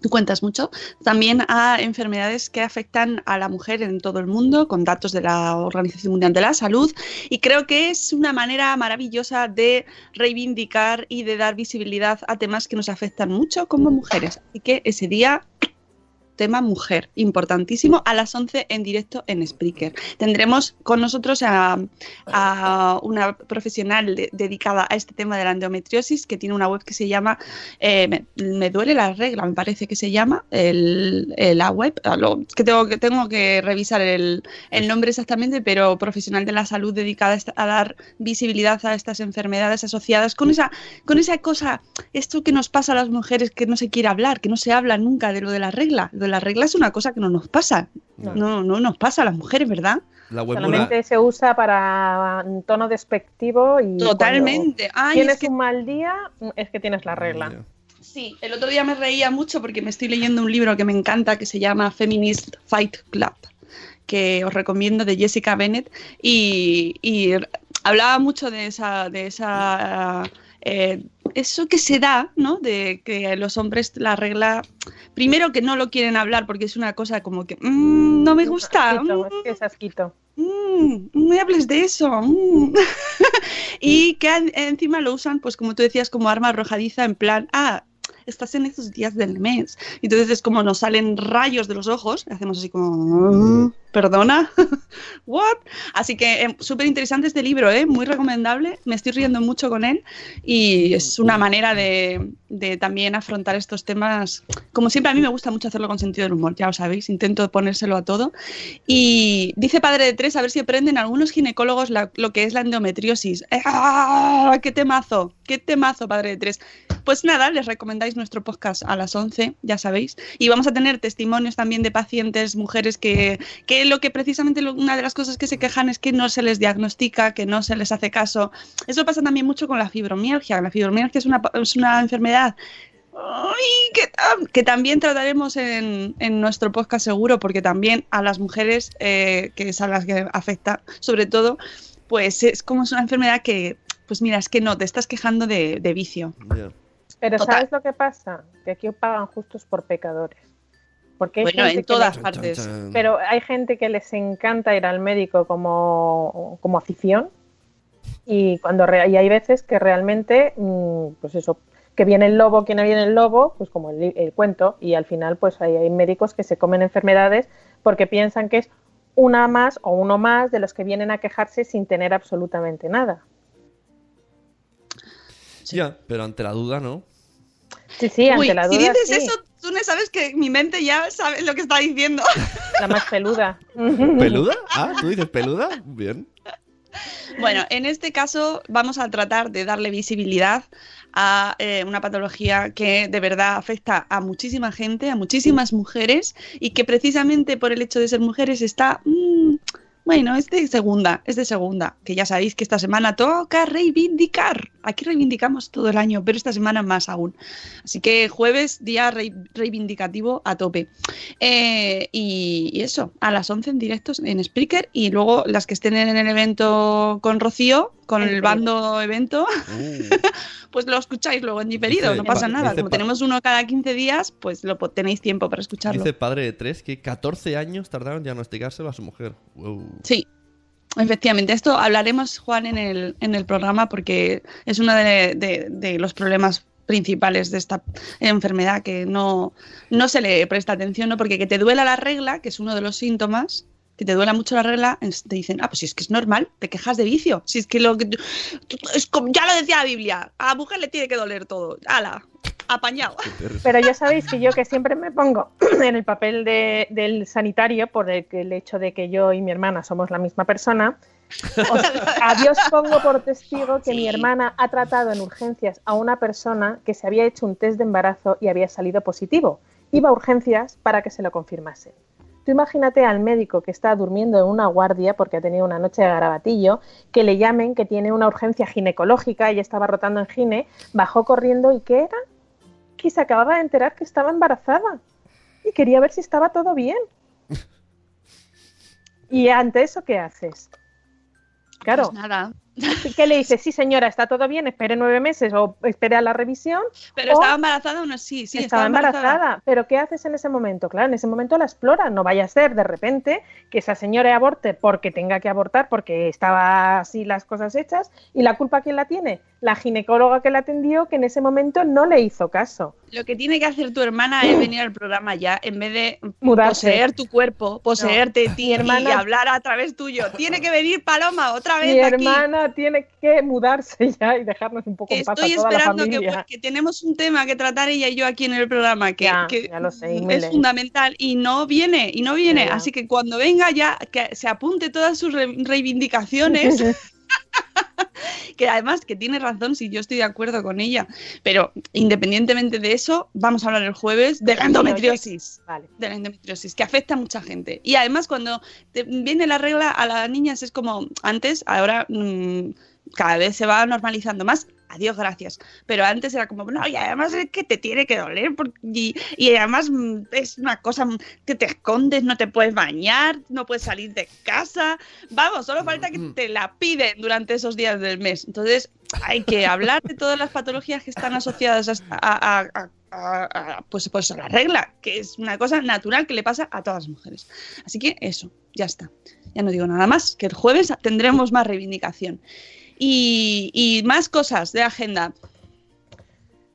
Speaker 1: Tú cuentas mucho. También a enfermedades que afectan a la mujer en todo el mundo, con datos de la Organización Mundial de la Salud. Y creo que es una manera maravillosa de reivindicar y de dar visibilidad a temas que nos afectan mucho como mujeres. Así que ese día tema mujer, importantísimo, a las 11 en directo en Spreaker. Tendremos con nosotros a, una profesional de- dedicada a este tema de la endometriosis que tiene una web que se llama eh, me, duele la regla, me parece que se llama la web. Ah, lo- que tengo que tengo que revisar el, el nombre exactamente, pero profesional de la salud dedicada a, dar visibilidad a estas enfermedades asociadas con esa con esa cosa, esto que nos pasa a las mujeres que no se quiere hablar, que no se habla nunca de lo de la regla, de la regla es una cosa que no nos pasa.
Speaker 2: No.
Speaker 1: No, no nos pasa a las mujeres, ¿verdad?
Speaker 2: La web
Speaker 3: Solamente se usa para un tono despectivo y
Speaker 1: Totalmente. Ay,
Speaker 3: tienes
Speaker 1: es que-
Speaker 3: un mal día es que tienes la regla.
Speaker 1: Sí, el otro día me reía mucho porque me estoy leyendo un libro que me encanta que se llama Feminist Fight Club, que os recomiendo de Jessica Bennett y, y hablaba mucho de esa, de esa eh, eso que se da, ¿no? De que los hombres la regla, primero que no lo quieren hablar porque es una cosa como que "Mm, no me gusta.
Speaker 3: Asquito, es que es asquito.
Speaker 1: Mm, no me hables de eso. mm". [laughs] y que en- encima lo usan, pues como tú decías, como arma arrojadiza, en plan, ah, estás en estos días del mes. Entonces es como nos salen rayos de los ojos, hacemos así como, "Ah, perdona, [laughs] what? Así que eh, súper interesante este libro, ¿eh? muy recomendable, me estoy riendo mucho con él y es una manera de, de también afrontar estos temas. Como siempre, a mí me gusta mucho hacerlo con sentido del humor, ya lo sabéis, intento ponérselo a todo. Y dice padre de tres, a ver si aprenden algunos ginecólogos la- lo que es la endometriosis. ¡Ah! ¡Qué temazo! ¡Qué temazo, padre de tres! Pues nada, les recomendáis nuestro podcast a las 11, ya sabéis. Y vamos a tener testimonios también de pacientes, mujeres que, que lo que precisamente una de las cosas que se quejan es que no se les diagnostica, que no se les hace caso. Eso pasa también mucho con la fibromialgia. La fibromialgia es una, es una enfermedad que, tam- que también trataremos en, en nuestro podcast seguro, porque también a las mujeres, eh, que es a las que afecta, sobre todo, pues es como es una enfermedad que, pues mira, es que no, te estás quejando de vicio.
Speaker 3: Pero
Speaker 1: Total.
Speaker 3: ¿sabes lo que pasa? Que aquí pagan justos por pecadores. Porque hay
Speaker 1: Bueno,
Speaker 3: gente
Speaker 1: en todas partes.
Speaker 3: Pero hay gente que les encanta ir al médico como, como afición y cuando re- y hay veces que realmente, mm, pues eso, que viene el lobo, que no viene el lobo, pues como el, el cuento y al final pues hay, hay médicos que se comen enfermedades porque piensan que es una más o uno más de los que vienen a quejarse sin tener absolutamente nada.
Speaker 2: Ya, pero ante la duda, ¿no?
Speaker 3: Sí, sí, ante
Speaker 1: Uy,
Speaker 3: la
Speaker 1: si
Speaker 3: duda.
Speaker 1: dices
Speaker 3: sí.
Speaker 1: eso, tú no sabes que mi mente ya sabe lo que está diciendo. [laughs]
Speaker 3: La más peluda.
Speaker 2: ¿Peluda? Ah, ¿tú dices peluda? Bien.
Speaker 1: Bueno, en este caso vamos a tratar de darle visibilidad a eh, una patología que de verdad afecta a muchísima gente, a muchísimas mujeres y que precisamente por el hecho de ser mujeres está... mm, bueno, es de segunda, es de segunda, que ya sabéis que esta semana toca reivindicar. Aquí reivindicamos todo el año, pero esta semana más aún. Así que jueves, día rei- reivindicativo a tope. Eh, y, y eso, a las 11 en directos en Spreaker y luego las que estén en el evento con Rocío, con el bando evento, [laughs] pues lo escucháis luego en diferido,
Speaker 2: Dice-
Speaker 1: no pasa
Speaker 2: dice
Speaker 1: nada. Como tenemos uno cada 15 días, pues lo tenéis tiempo para escucharlo.
Speaker 2: Dice padre de tres que 14 años tardaron en diagnosticárselo a su mujer. Wow.
Speaker 1: Sí, efectivamente. Esto hablaremos, Juan, en el, en el programa porque es uno de, de- de los problemas principales de esta enfermedad que no, no se le presta atención, ¿no? Porque que te duela la regla, que es uno de los síntomas, que te duela mucho la regla, es- te dicen, ah, pues si es que es normal, te quejas de vicio. Si es que lo que... Es como, ya lo decía la Biblia, a la mujer le tiene que doler todo. ¡Hala! Apañado.
Speaker 3: Pero ya sabéis que yo que siempre me pongo [clears throat] en el papel de- del sanitario por el, que- el hecho de que yo y mi hermana somos la misma persona. os- a Dios pongo por testigo que mi hermana ha tratado en urgencias a una persona que se había hecho un test de embarazo y había salido positivo. Iba a urgencias para que se lo confirmasen. Tú imagínate al médico que está durmiendo en una guardia porque ha tenido una noche de garabatillo, que le llamen que tiene una urgencia ginecológica, ella estaba rotando en gine, bajó corriendo y ¿qué era? Que se acababa de enterar que estaba embarazada y quería ver si estaba todo bien. [laughs] ¿Y ante eso qué haces? Claro.
Speaker 1: Pues nada.
Speaker 3: ¿Qué le dices? Sí, señora, está todo bien, espere nueve meses o espere a la revisión.
Speaker 1: Pero
Speaker 3: o
Speaker 1: estaba embarazada o no, sí, sí,
Speaker 3: estaba embarazada. Pero ¿qué haces en ese momento? Claro, en ese momento la explora. No vaya a ser de repente que esa señora aborte porque tenga que abortar, porque estaba así las cosas hechas. ¿Y la culpa quién la tiene? La ginecóloga que la atendió, que en ese momento no le hizo caso.
Speaker 1: Lo que tiene que hacer tu hermana es venir al programa ya, en vez de
Speaker 3: Mudarse.
Speaker 1: poseer tu cuerpo, poseerte
Speaker 3: No.
Speaker 1: ti
Speaker 3: Mi hermana-
Speaker 1: y hablar a través tuyo. Tiene que venir Paloma otra vez
Speaker 3: Mi
Speaker 1: aquí.
Speaker 3: hermana tiene que mudarse ya y dejarnos un poco en paz a
Speaker 1: estoy
Speaker 3: toda
Speaker 1: esperando que,
Speaker 3: familia.
Speaker 1: que tenemos un tema que tratar ella y yo aquí en el programa que,
Speaker 3: Ya,
Speaker 1: que
Speaker 3: ya lo sé,
Speaker 1: es fundamental y no viene, y no viene.
Speaker 3: Ya.
Speaker 1: Así que cuando venga ya, que se apunte todas sus re- reivindicaciones [laughs] [laughs] que además que tiene razón si yo estoy de acuerdo con ella, pero independientemente de eso, vamos a hablar el jueves de la endometriosis.
Speaker 3: Vale.
Speaker 1: De la endometriosis, que afecta a mucha gente. Y además cuando te viene la regla a las niñas es como antes, ahora mm, cada vez se va normalizando más. Adiós, gracias. Pero antes era como, no, y además es que te tiene que doler. porque- y, y además mm, es una cosa mm, que te escondes, no te puedes bañar, no puedes salir de casa. Vamos, solo falta que te la piden durante esos días del mes. Entonces, hay que hablar de todas las patologías que están asociadas a, a- a- a- a- pues, pues a la regla, que es una cosa natural que le pasa a todas las mujeres. Así que eso, ya está. Ya no digo nada más, que el jueves tendremos más reivindicación. Y, y más cosas de agenda.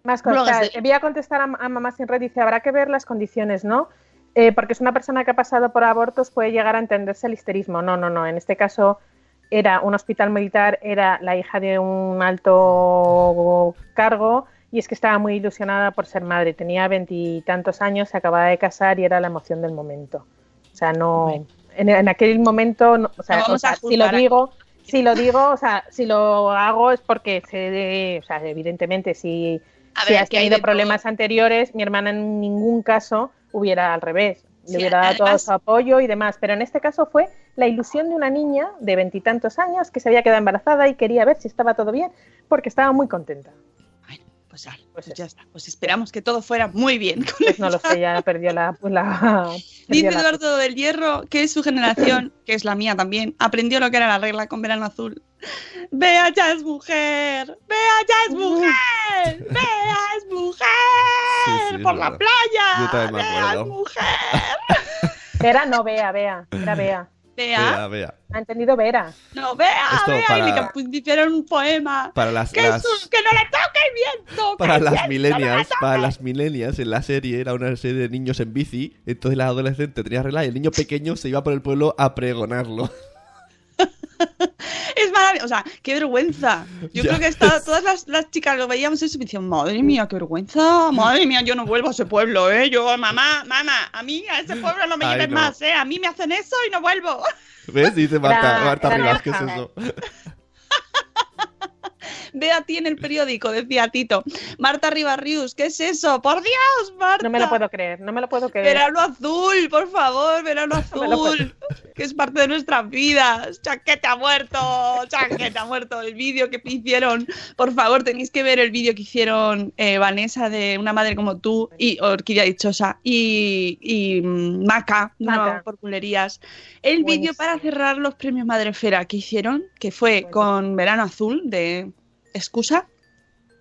Speaker 3: Más cosas.
Speaker 1: de-
Speaker 3: Voy a contestar a, a Mamá Sin Red. Dice, habrá que ver las condiciones, ¿no? Eh, porque es una persona que ha pasado por abortos puede llegar a entenderse el histerismo. No, no, no. En este caso era un hospital militar, era la hija de un alto cargo y es que estaba muy ilusionada por ser madre. Tenía veintitantos años, se acababa de casar y era la emoción del momento. O sea, no... En, en aquel momento, no- o sea,
Speaker 1: No vamos
Speaker 3: o sea,
Speaker 1: a
Speaker 3: si lo digo, si lo digo, o sea, si lo hago es porque sé de, o sea, evidentemente si,
Speaker 1: A
Speaker 3: si
Speaker 1: ver,
Speaker 3: has tenido problemas anteriores, mi hermana en ningún caso hubiera al revés,
Speaker 1: Sí,
Speaker 3: le hubiera dado todo su apoyo y demás, pero en este caso fue la ilusión de una niña de veintitantos años que se había quedado embarazada y quería ver si estaba todo bien porque estaba muy contenta.
Speaker 1: Pues, ya,
Speaker 3: Pues
Speaker 1: pues ya está. Pues esperamos que todo fuera muy bien.
Speaker 3: Pues no lo sé, ya perdió la... la [laughs]
Speaker 1: Dice
Speaker 3: la-
Speaker 1: Eduardo del Hierro que su generación, [coughs] que es la mía también, aprendió lo que era la regla con verano azul. Bea ya es mujer, Bea ya es mujer, Bea es [laughs] mujer
Speaker 2: Sí, sí, es
Speaker 1: por la
Speaker 2: verdad.
Speaker 1: playa, Bea es mujer. [laughs]
Speaker 3: Vera, no Bea, Bea, era Bea.
Speaker 1: Bea,
Speaker 2: Vea, vea.
Speaker 3: Ha entendido Vera.
Speaker 1: no, Bea,
Speaker 2: Esto
Speaker 1: Bea,
Speaker 2: para-
Speaker 1: y le compusieron un poema.
Speaker 2: Para las,
Speaker 1: Que,
Speaker 2: las-
Speaker 1: su- que no le toque el viento,
Speaker 2: para las
Speaker 1: viento no le
Speaker 2: millennials,
Speaker 1: toque.
Speaker 2: para las millennials en la serie era una serie de niños en bici, entonces la adolescente tenía regla y el niño pequeño se iba por el pueblo a pregonarlo. [laughs]
Speaker 1: Es maravilloso, o sea, qué vergüenza. Yo
Speaker 2: Ya.
Speaker 1: creo que está- [laughs] todas las, las chicas lo veíamos eso y me decían, madre mía, qué vergüenza, madre mía, yo no vuelvo a ese pueblo, ¿eh? Yo, mamá, mamá, a mí a ese pueblo no me
Speaker 2: Ay,
Speaker 1: lleven
Speaker 2: no.
Speaker 1: más, ¿eh? A mí me hacen eso y no vuelvo.
Speaker 2: ¿Ves? Dice Marta, Marta Rivas, ¿qué es eso?
Speaker 1: Ve a ti en el periódico, decía Tito. Marta Ribarrius, ¿qué es eso? ¡Por Dios, Marta!
Speaker 3: No me lo puedo creer, no me lo puedo creer.
Speaker 1: Verano azul, por favor, verano [laughs]
Speaker 3: No
Speaker 1: azul, que es parte de nuestras vidas. Chaqueta muerto, chaqueta muerto. El vídeo que hicieron, por favor, tenéis que ver el vídeo que hicieron eh, Vanessa de Una madre como tú y Orquídea Dichosa y, y mm, Maca, no por culerías. El vídeo para cerrar los premios Madrefera que hicieron, que fue con Verano Azul de Excusa.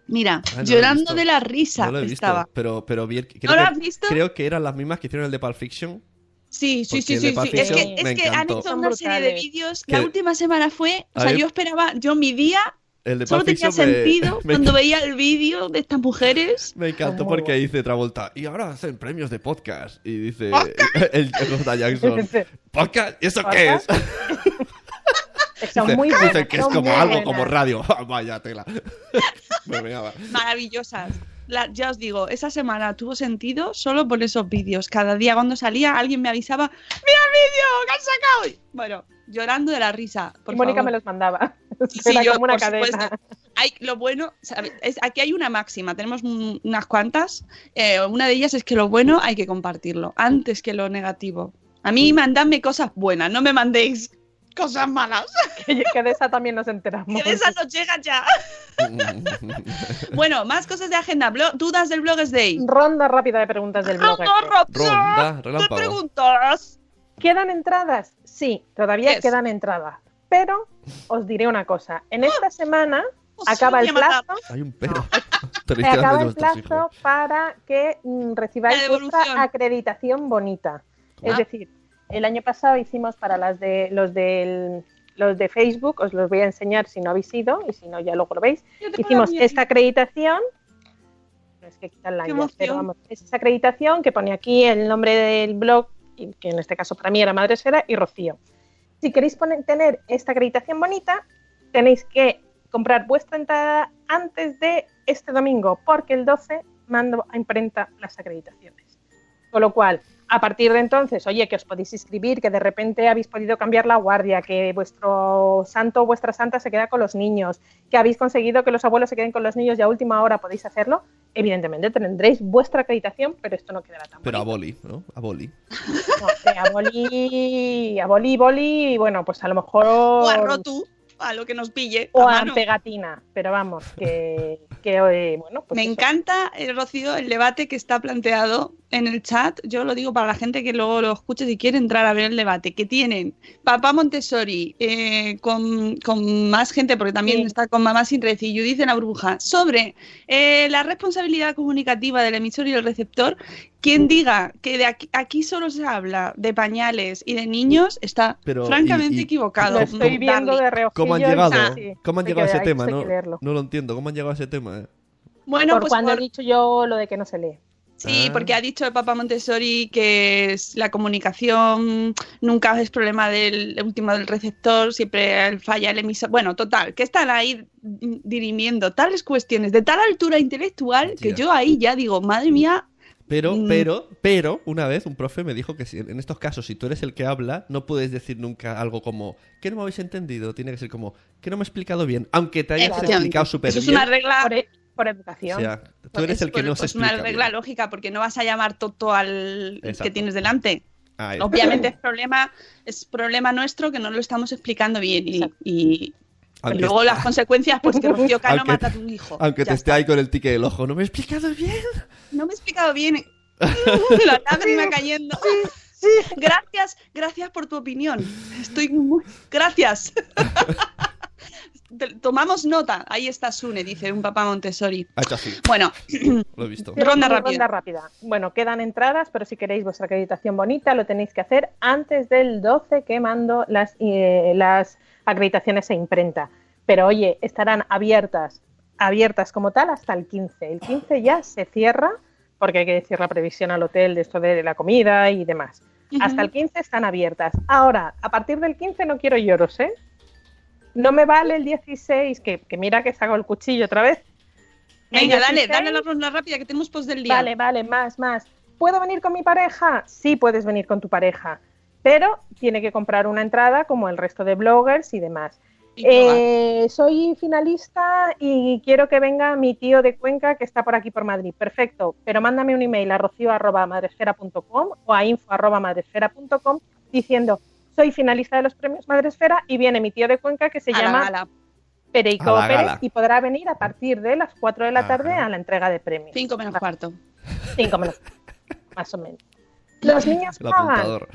Speaker 1: Mira,
Speaker 2: no
Speaker 1: llorando de la risa
Speaker 2: No lo he visto,
Speaker 1: estaba.
Speaker 2: pero, pero vi el- creo,
Speaker 1: ¿No lo
Speaker 2: que,
Speaker 1: has visto?
Speaker 2: creo que eran las mismas que hicieron el de Pulp Fiction.
Speaker 1: Sí, sí, sí, sí. Es que, es que han hecho una serie de vídeos.
Speaker 2: Que-
Speaker 1: La última semana fue, o sea, yo esperaba, yo mi día
Speaker 2: El de
Speaker 1: solo
Speaker 2: Pulp
Speaker 1: tenía
Speaker 2: me-
Speaker 1: sentido [laughs]
Speaker 2: me,
Speaker 1: cuando veía el vídeo de estas mujeres.
Speaker 2: me encantó porque dice Travolta, y ahora hacen premios de podcast. Y dice el, [laughs] el J. Jackson, [laughs] ¿podcast? ¿Y eso qué es?
Speaker 3: Muy buenas,
Speaker 2: que es como algo
Speaker 3: buenas.
Speaker 2: como radio. [laughs] Vaya tela. [laughs]
Speaker 1: Maravillosas. La- ya os digo, esa semana tuvo sentido solo por esos vídeos. Cada día cuando salía alguien me avisaba, ¡Mira el vídeo que han sacado! Bueno, llorando de la risa. Por
Speaker 3: y Mónica
Speaker 1: favor.
Speaker 3: me los mandaba. [laughs]
Speaker 1: Sí,
Speaker 3: Era
Speaker 1: yo,
Speaker 3: como una
Speaker 1: por
Speaker 3: cadena.
Speaker 1: supuesto. Hay, lo bueno, es, aquí hay una máxima, tenemos un- unas cuantas. Eh, una de ellas es que lo bueno hay que compartirlo, antes que lo negativo. A mí mandadme cosas buenas, no me mandéis cosas malas. [laughs]
Speaker 3: Que, que de esa también nos enteramos.
Speaker 1: Que de esas nos llegan ya. [laughs] bueno, más cosas de agenda. Blo- dudas del Blogs Day.
Speaker 3: Ronda rápida de preguntas del blog.
Speaker 1: Ronda rápida
Speaker 2: Ronda,
Speaker 1: preguntas.
Speaker 3: ¿Quedan entradas? Sí, todavía
Speaker 1: Yes.
Speaker 3: quedan entradas. Pero os diré una cosa. En esta semana
Speaker 1: Os
Speaker 3: acaba el plazo,
Speaker 2: Hay un [laughs]
Speaker 3: acaba el plazo
Speaker 2: hijos.
Speaker 3: para que mm, recibáis vuestra acreditación bonita. Es
Speaker 1: Ah.
Speaker 3: decir, el año pasado hicimos para las de los del los de Facebook, os los voy a enseñar si no habéis ido y si no ya luego lo veis. Hicimos esta acreditación. No es que quitan la
Speaker 1: emoción.
Speaker 3: pero vamos, es esa acreditación que pone aquí el nombre del blog, que en este caso para mí era Madresfera, y Rocío. Si queréis poner- tener esta acreditación bonita, tenéis que comprar vuestra entrada antes de este domingo, porque el 12 mando a imprenta las acreditaciones. Con lo cual, a partir de entonces, oye, que os podéis inscribir, que de repente habéis podido cambiar la guardia, que vuestro santo o vuestra santa se queda con los niños, que habéis conseguido que los abuelos se queden con los niños y a última hora podéis hacerlo, evidentemente tendréis vuestra acreditación, pero esto no quedará tan
Speaker 2: Pero a boli, ¿no? A boli.
Speaker 3: No sé, a boli, a boli, boli, y bueno, pues a lo mejor...
Speaker 1: O a Rotu, a lo que nos pille.
Speaker 3: o
Speaker 1: a
Speaker 3: pegatina, pero vamos, que, que eh, bueno, pues
Speaker 1: Me
Speaker 3: eso.
Speaker 1: encanta, eh, Rocío, el debate que está planteado en el chat. Yo lo digo para la gente que luego lo escuche si quiere entrar a ver el debate. Que tienen Papá Montessori eh, con, con más gente, porque también
Speaker 3: Sí.
Speaker 1: está con Mamá Sin Red y Judith en la Bruja, sobre eh, la responsabilidad comunicativa del emisor y el receptor. Quien diga que de aquí, aquí solo se habla de pañales y de niños está
Speaker 2: Pero,
Speaker 1: francamente
Speaker 2: y- y-
Speaker 1: equivocado.
Speaker 3: Lo estoy viendo de reojillo.
Speaker 2: ¿Cómo han llegado?
Speaker 3: sí,
Speaker 2: ¿Cómo han llegado a ese tema? No, no lo entiendo. ¿Cómo han llegado a ese tema? eh?
Speaker 1: Bueno,
Speaker 3: por
Speaker 1: pues
Speaker 3: cuando
Speaker 1: por-
Speaker 3: he dicho yo lo de que no se lee.
Speaker 1: Sí,
Speaker 2: Ah.
Speaker 1: porque ha dicho el Papa Montessori que es la comunicación nunca es problema del último del receptor, siempre falla el emisor. Bueno, total, que están ahí dirimiendo tales cuestiones de tal altura intelectual que yo ahí ya digo, madre mía,
Speaker 2: Pero,
Speaker 1: Mm.
Speaker 2: pero, pero, una vez un profe me dijo que si, en estos casos, si tú eres el que habla, no puedes decir nunca algo como, ¿qué no me habéis entendido? Tiene que ser como, ¿qué no me he explicado bien? Aunque te hayas explicado súper
Speaker 1: eso es
Speaker 2: bien.
Speaker 1: una regla.
Speaker 3: Por, e- por
Speaker 2: O
Speaker 3: educación.
Speaker 2: sea, tú eres
Speaker 1: es
Speaker 2: el que
Speaker 1: por-
Speaker 2: no se
Speaker 1: pues una
Speaker 2: explica
Speaker 1: regla
Speaker 2: bien.
Speaker 1: lógica, porque no vas a llamar toto al que tienes delante. Obviamente es problema, es problema nuestro que no lo estamos explicando bien y, y-
Speaker 2: Aunque
Speaker 1: luego
Speaker 2: est-
Speaker 1: las consecuencias, pues que Rocío Cano [laughs]
Speaker 2: Aunque-
Speaker 1: mata a tu hijo.
Speaker 2: Aunque
Speaker 1: Ya
Speaker 2: te esté
Speaker 1: está.
Speaker 2: ahí con el tique del ojo, ¿no me he explicado bien?
Speaker 1: No me he explicado bien. [laughs] La lágrima cayendo. Gracias, gracias por tu opinión. Estoy muy. Gracias. [laughs] Tomamos nota. Ahí está Sune, dice un papá Montessori.
Speaker 2: Ha hecho así,
Speaker 1: Bueno,
Speaker 2: lo he visto.
Speaker 1: Ronda rápida.
Speaker 3: ronda rápida. Bueno, quedan entradas, pero si queréis vuestra acreditación bonita, lo tenéis que hacer antes del 12 que mando las, eh, las acreditaciones a imprenta. Pero oye, estarán abiertas, abiertas como tal hasta el 15. El 15 ya se cierra, porque hay que decir la previsión al hotel de esto de la comida y demás. Hasta el 15 están abiertas. Ahora, a partir del 15 no quiero lloros, ¿eh? No me vale el 16, que, que mira que saco el cuchillo otra vez.
Speaker 1: Venga, dale,
Speaker 3: 16,
Speaker 1: dale la ronda rápida que tenemos post del día.
Speaker 3: Vale, vale, más, más. ¿Puedo venir con mi pareja? Sí, puedes venir con tu pareja, pero tiene que comprar una entrada como el resto de bloggers y demás. Eh, soy finalista y quiero que venga mi tío de Cuenca que está por aquí por Madrid. Perfecto, pero mándame un email a rocio.madresfera.com o a info.madresfera.com diciendo soy finalista de los premios Madresfera y viene mi tío de Cuenca que se
Speaker 1: A
Speaker 3: llama. Pereico
Speaker 2: A la
Speaker 3: Pérez y podrá venir a partir de las 4 de la
Speaker 2: Ajá.
Speaker 3: tarde a la entrega de premios.
Speaker 1: Cinco menos cuarto.
Speaker 3: Cinco menos, más o menos. [laughs] Los niños pagan.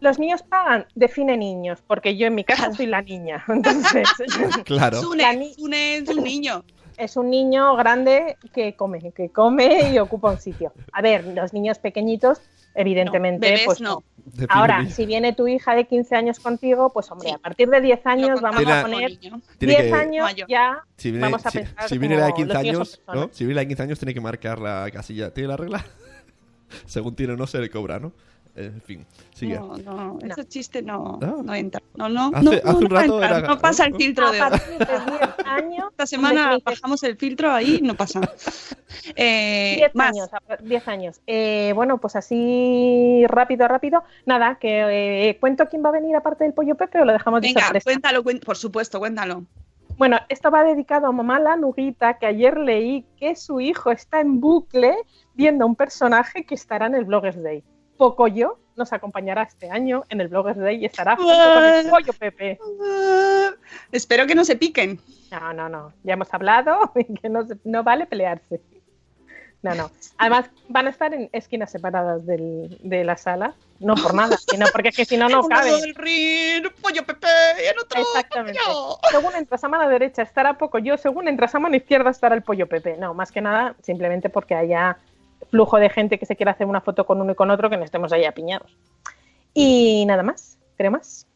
Speaker 3: Los niños pagan. Define niños, porque yo en mi casa soy la niña. [laughs] Entonces, [laughs]
Speaker 2: Claro.
Speaker 3: La
Speaker 1: Sune,
Speaker 3: ni-
Speaker 1: Sune es un niño.
Speaker 3: es un niño grande que come, que come y ocupa un sitio. A ver, los niños pequeñitos, evidentemente,
Speaker 1: No, bebés
Speaker 3: pues
Speaker 1: no.
Speaker 2: Define
Speaker 3: Ahora, si viene tu hija de 15 años contigo, pues hombre,
Speaker 1: Sí.
Speaker 3: a partir de 10
Speaker 1: Lo
Speaker 3: años vamos a poner
Speaker 1: niño.
Speaker 2: Tiene
Speaker 3: 10
Speaker 2: que-
Speaker 3: años ya
Speaker 2: Si viene,
Speaker 3: vamos a
Speaker 2: si-
Speaker 3: pensar
Speaker 2: si viene la de
Speaker 3: como
Speaker 2: 15
Speaker 3: los niños
Speaker 2: años. ¿no? Si viene la de 15 años, tiene que marcar la casilla. ¿Tiene la regla? [laughs] Según tiene no, se le cobra, ¿no? En fin, sigue.
Speaker 1: No, no, ese chiste no,
Speaker 2: No.
Speaker 1: no entra. No, no,
Speaker 2: Hace-
Speaker 1: no,
Speaker 2: hace
Speaker 1: no,
Speaker 2: un
Speaker 1: no
Speaker 2: rato
Speaker 1: entra,
Speaker 2: era-
Speaker 1: no pasa el filtro de
Speaker 3: A partir de 10 años,
Speaker 1: esta semana bajamos el filtro ahí no pasa. [laughs] Eh,
Speaker 3: 10
Speaker 1: más.
Speaker 3: años, a- 10 años. Eh, bueno, pues así rápido, rápido. Nada, que eh, cuento quién va a venir aparte del pollo Pepe o lo dejamos de
Speaker 1: Venga,
Speaker 3: sorpresa.
Speaker 1: cuéntalo, por supuesto, cuéntalo.
Speaker 3: Bueno, esto va dedicado a mamá la Nuguita, que ayer leí que su hijo está en bucle viendo un personaje que estará en el Bloggers Day. Pocoyo nos acompañará este año en el Bloggers Day y estará junto con el pollo Pepe.
Speaker 1: Ah, espero que no se piquen.
Speaker 3: No, no, no. Ya hemos hablado [laughs] que no, no vale pelearse. No, no. Además, van a estar en esquinas separadas del- de la sala. No por nada, [laughs] sino porque es que si no, no
Speaker 1: Uno
Speaker 3: cabe.
Speaker 1: del ring, pollo Pepe, y el otro
Speaker 3: Exactamente.
Speaker 1: pollo.
Speaker 3: Según entras a mano derecha estará poco yo, según entras a mano izquierda estará el pollo Pepe. No, más que nada, simplemente porque haya flujo de gente que se quiera hacer una foto con uno y con otro, que no estemos ahí apiñados. Y nada más, creo más.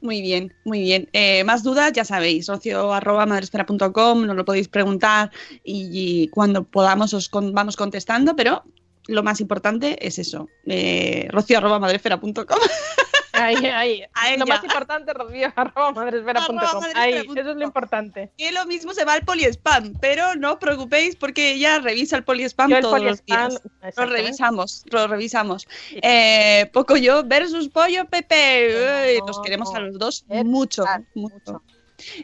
Speaker 1: Muy bien, muy bien. Eh, más dudas, ya sabéis, rocio.madrespera.com, nos lo podéis preguntar y, cuando podamos os vamos contestando, pero lo más importante es eso, eh, rocio.madrespera.com. [laughs]
Speaker 3: Ahí, [laughs] ahí.
Speaker 1: A
Speaker 3: Lo más importante, Rocío, [laughs] arroba madresfera.com. Ahí, eso es lo importante.
Speaker 1: Que lo mismo se va al poliespam, pero no os preocupéis porque ella revisa el poliespam
Speaker 3: el
Speaker 1: todos
Speaker 3: poliespam,
Speaker 1: los días. Lo revisamos, lo revisamos. Eh, Poco yo versus Pollo Pepe. Uy, nos queremos a los dos mucho, mucho.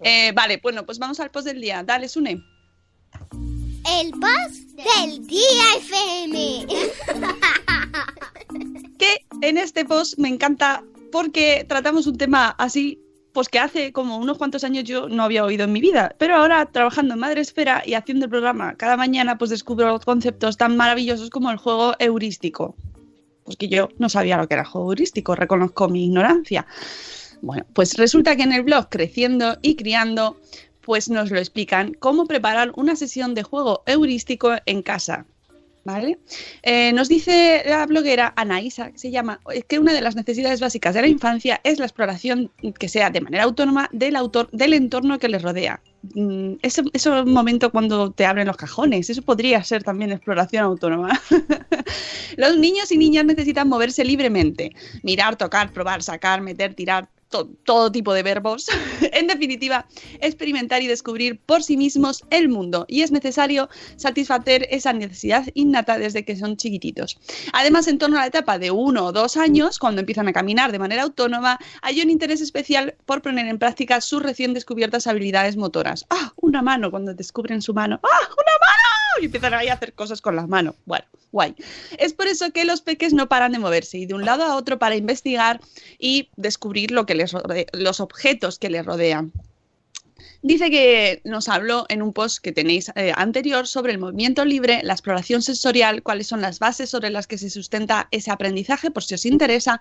Speaker 1: Eh, vale, bueno, pues vamos al post del día. Dale, Sune.
Speaker 4: El post del día FM. [laughs]
Speaker 1: que en este post me encanta porque tratamos un tema así, pues que hace como unos cuantos años yo no había oído en mi vida, pero ahora trabajando en Madre Esfera y haciendo el programa cada mañana, pues descubro conceptos tan maravillosos como el juego heurístico. Pues que yo no sabía lo que era juego heurístico, reconozco mi ignorancia. Bueno, pues resulta que en el blog Creciendo y Criando, pues nos lo explican cómo preparar una sesión de juego heurístico en casa. ¿Vale? Eh, nos dice la bloguera Anaísa, que se llama, es que una de las necesidades básicas de la infancia es la exploración que sea de manera autónoma del autor, del entorno que les rodea. Mm, Ese, ese momento cuando te abren los cajones, eso podría ser también exploración autónoma. [laughs] Los niños y niñas necesitan moverse libremente, mirar, tocar, probar, sacar, meter, tirar, to- todo tipo de verbos. [laughs] en definitiva, experimentar y descubrir por sí mismos el mundo. Y es necesario satisfacer esa necesidad innata desde que son chiquititos. Además, en torno a la etapa de uno o dos años, cuando empiezan a caminar de manera autónoma, hay un interés especial por poner en práctica sus recién descubiertas habilidades motoras. ¡Ah! Una mano, cuando descubren su mano. ¡Ah! ¡Una mano! Y empiezan ahí a hacer cosas con las manos. Bueno, guay. Es por eso que los peques no paran de moverse y de un lado a otro para investigar y descubrir lo que les los objetos que les rodean. Dice que nos habló en un post que tenéis eh, anterior sobre el movimiento libre, la exploración sensorial, cuáles son las bases sobre las que se sustenta ese aprendizaje, por si os interesa.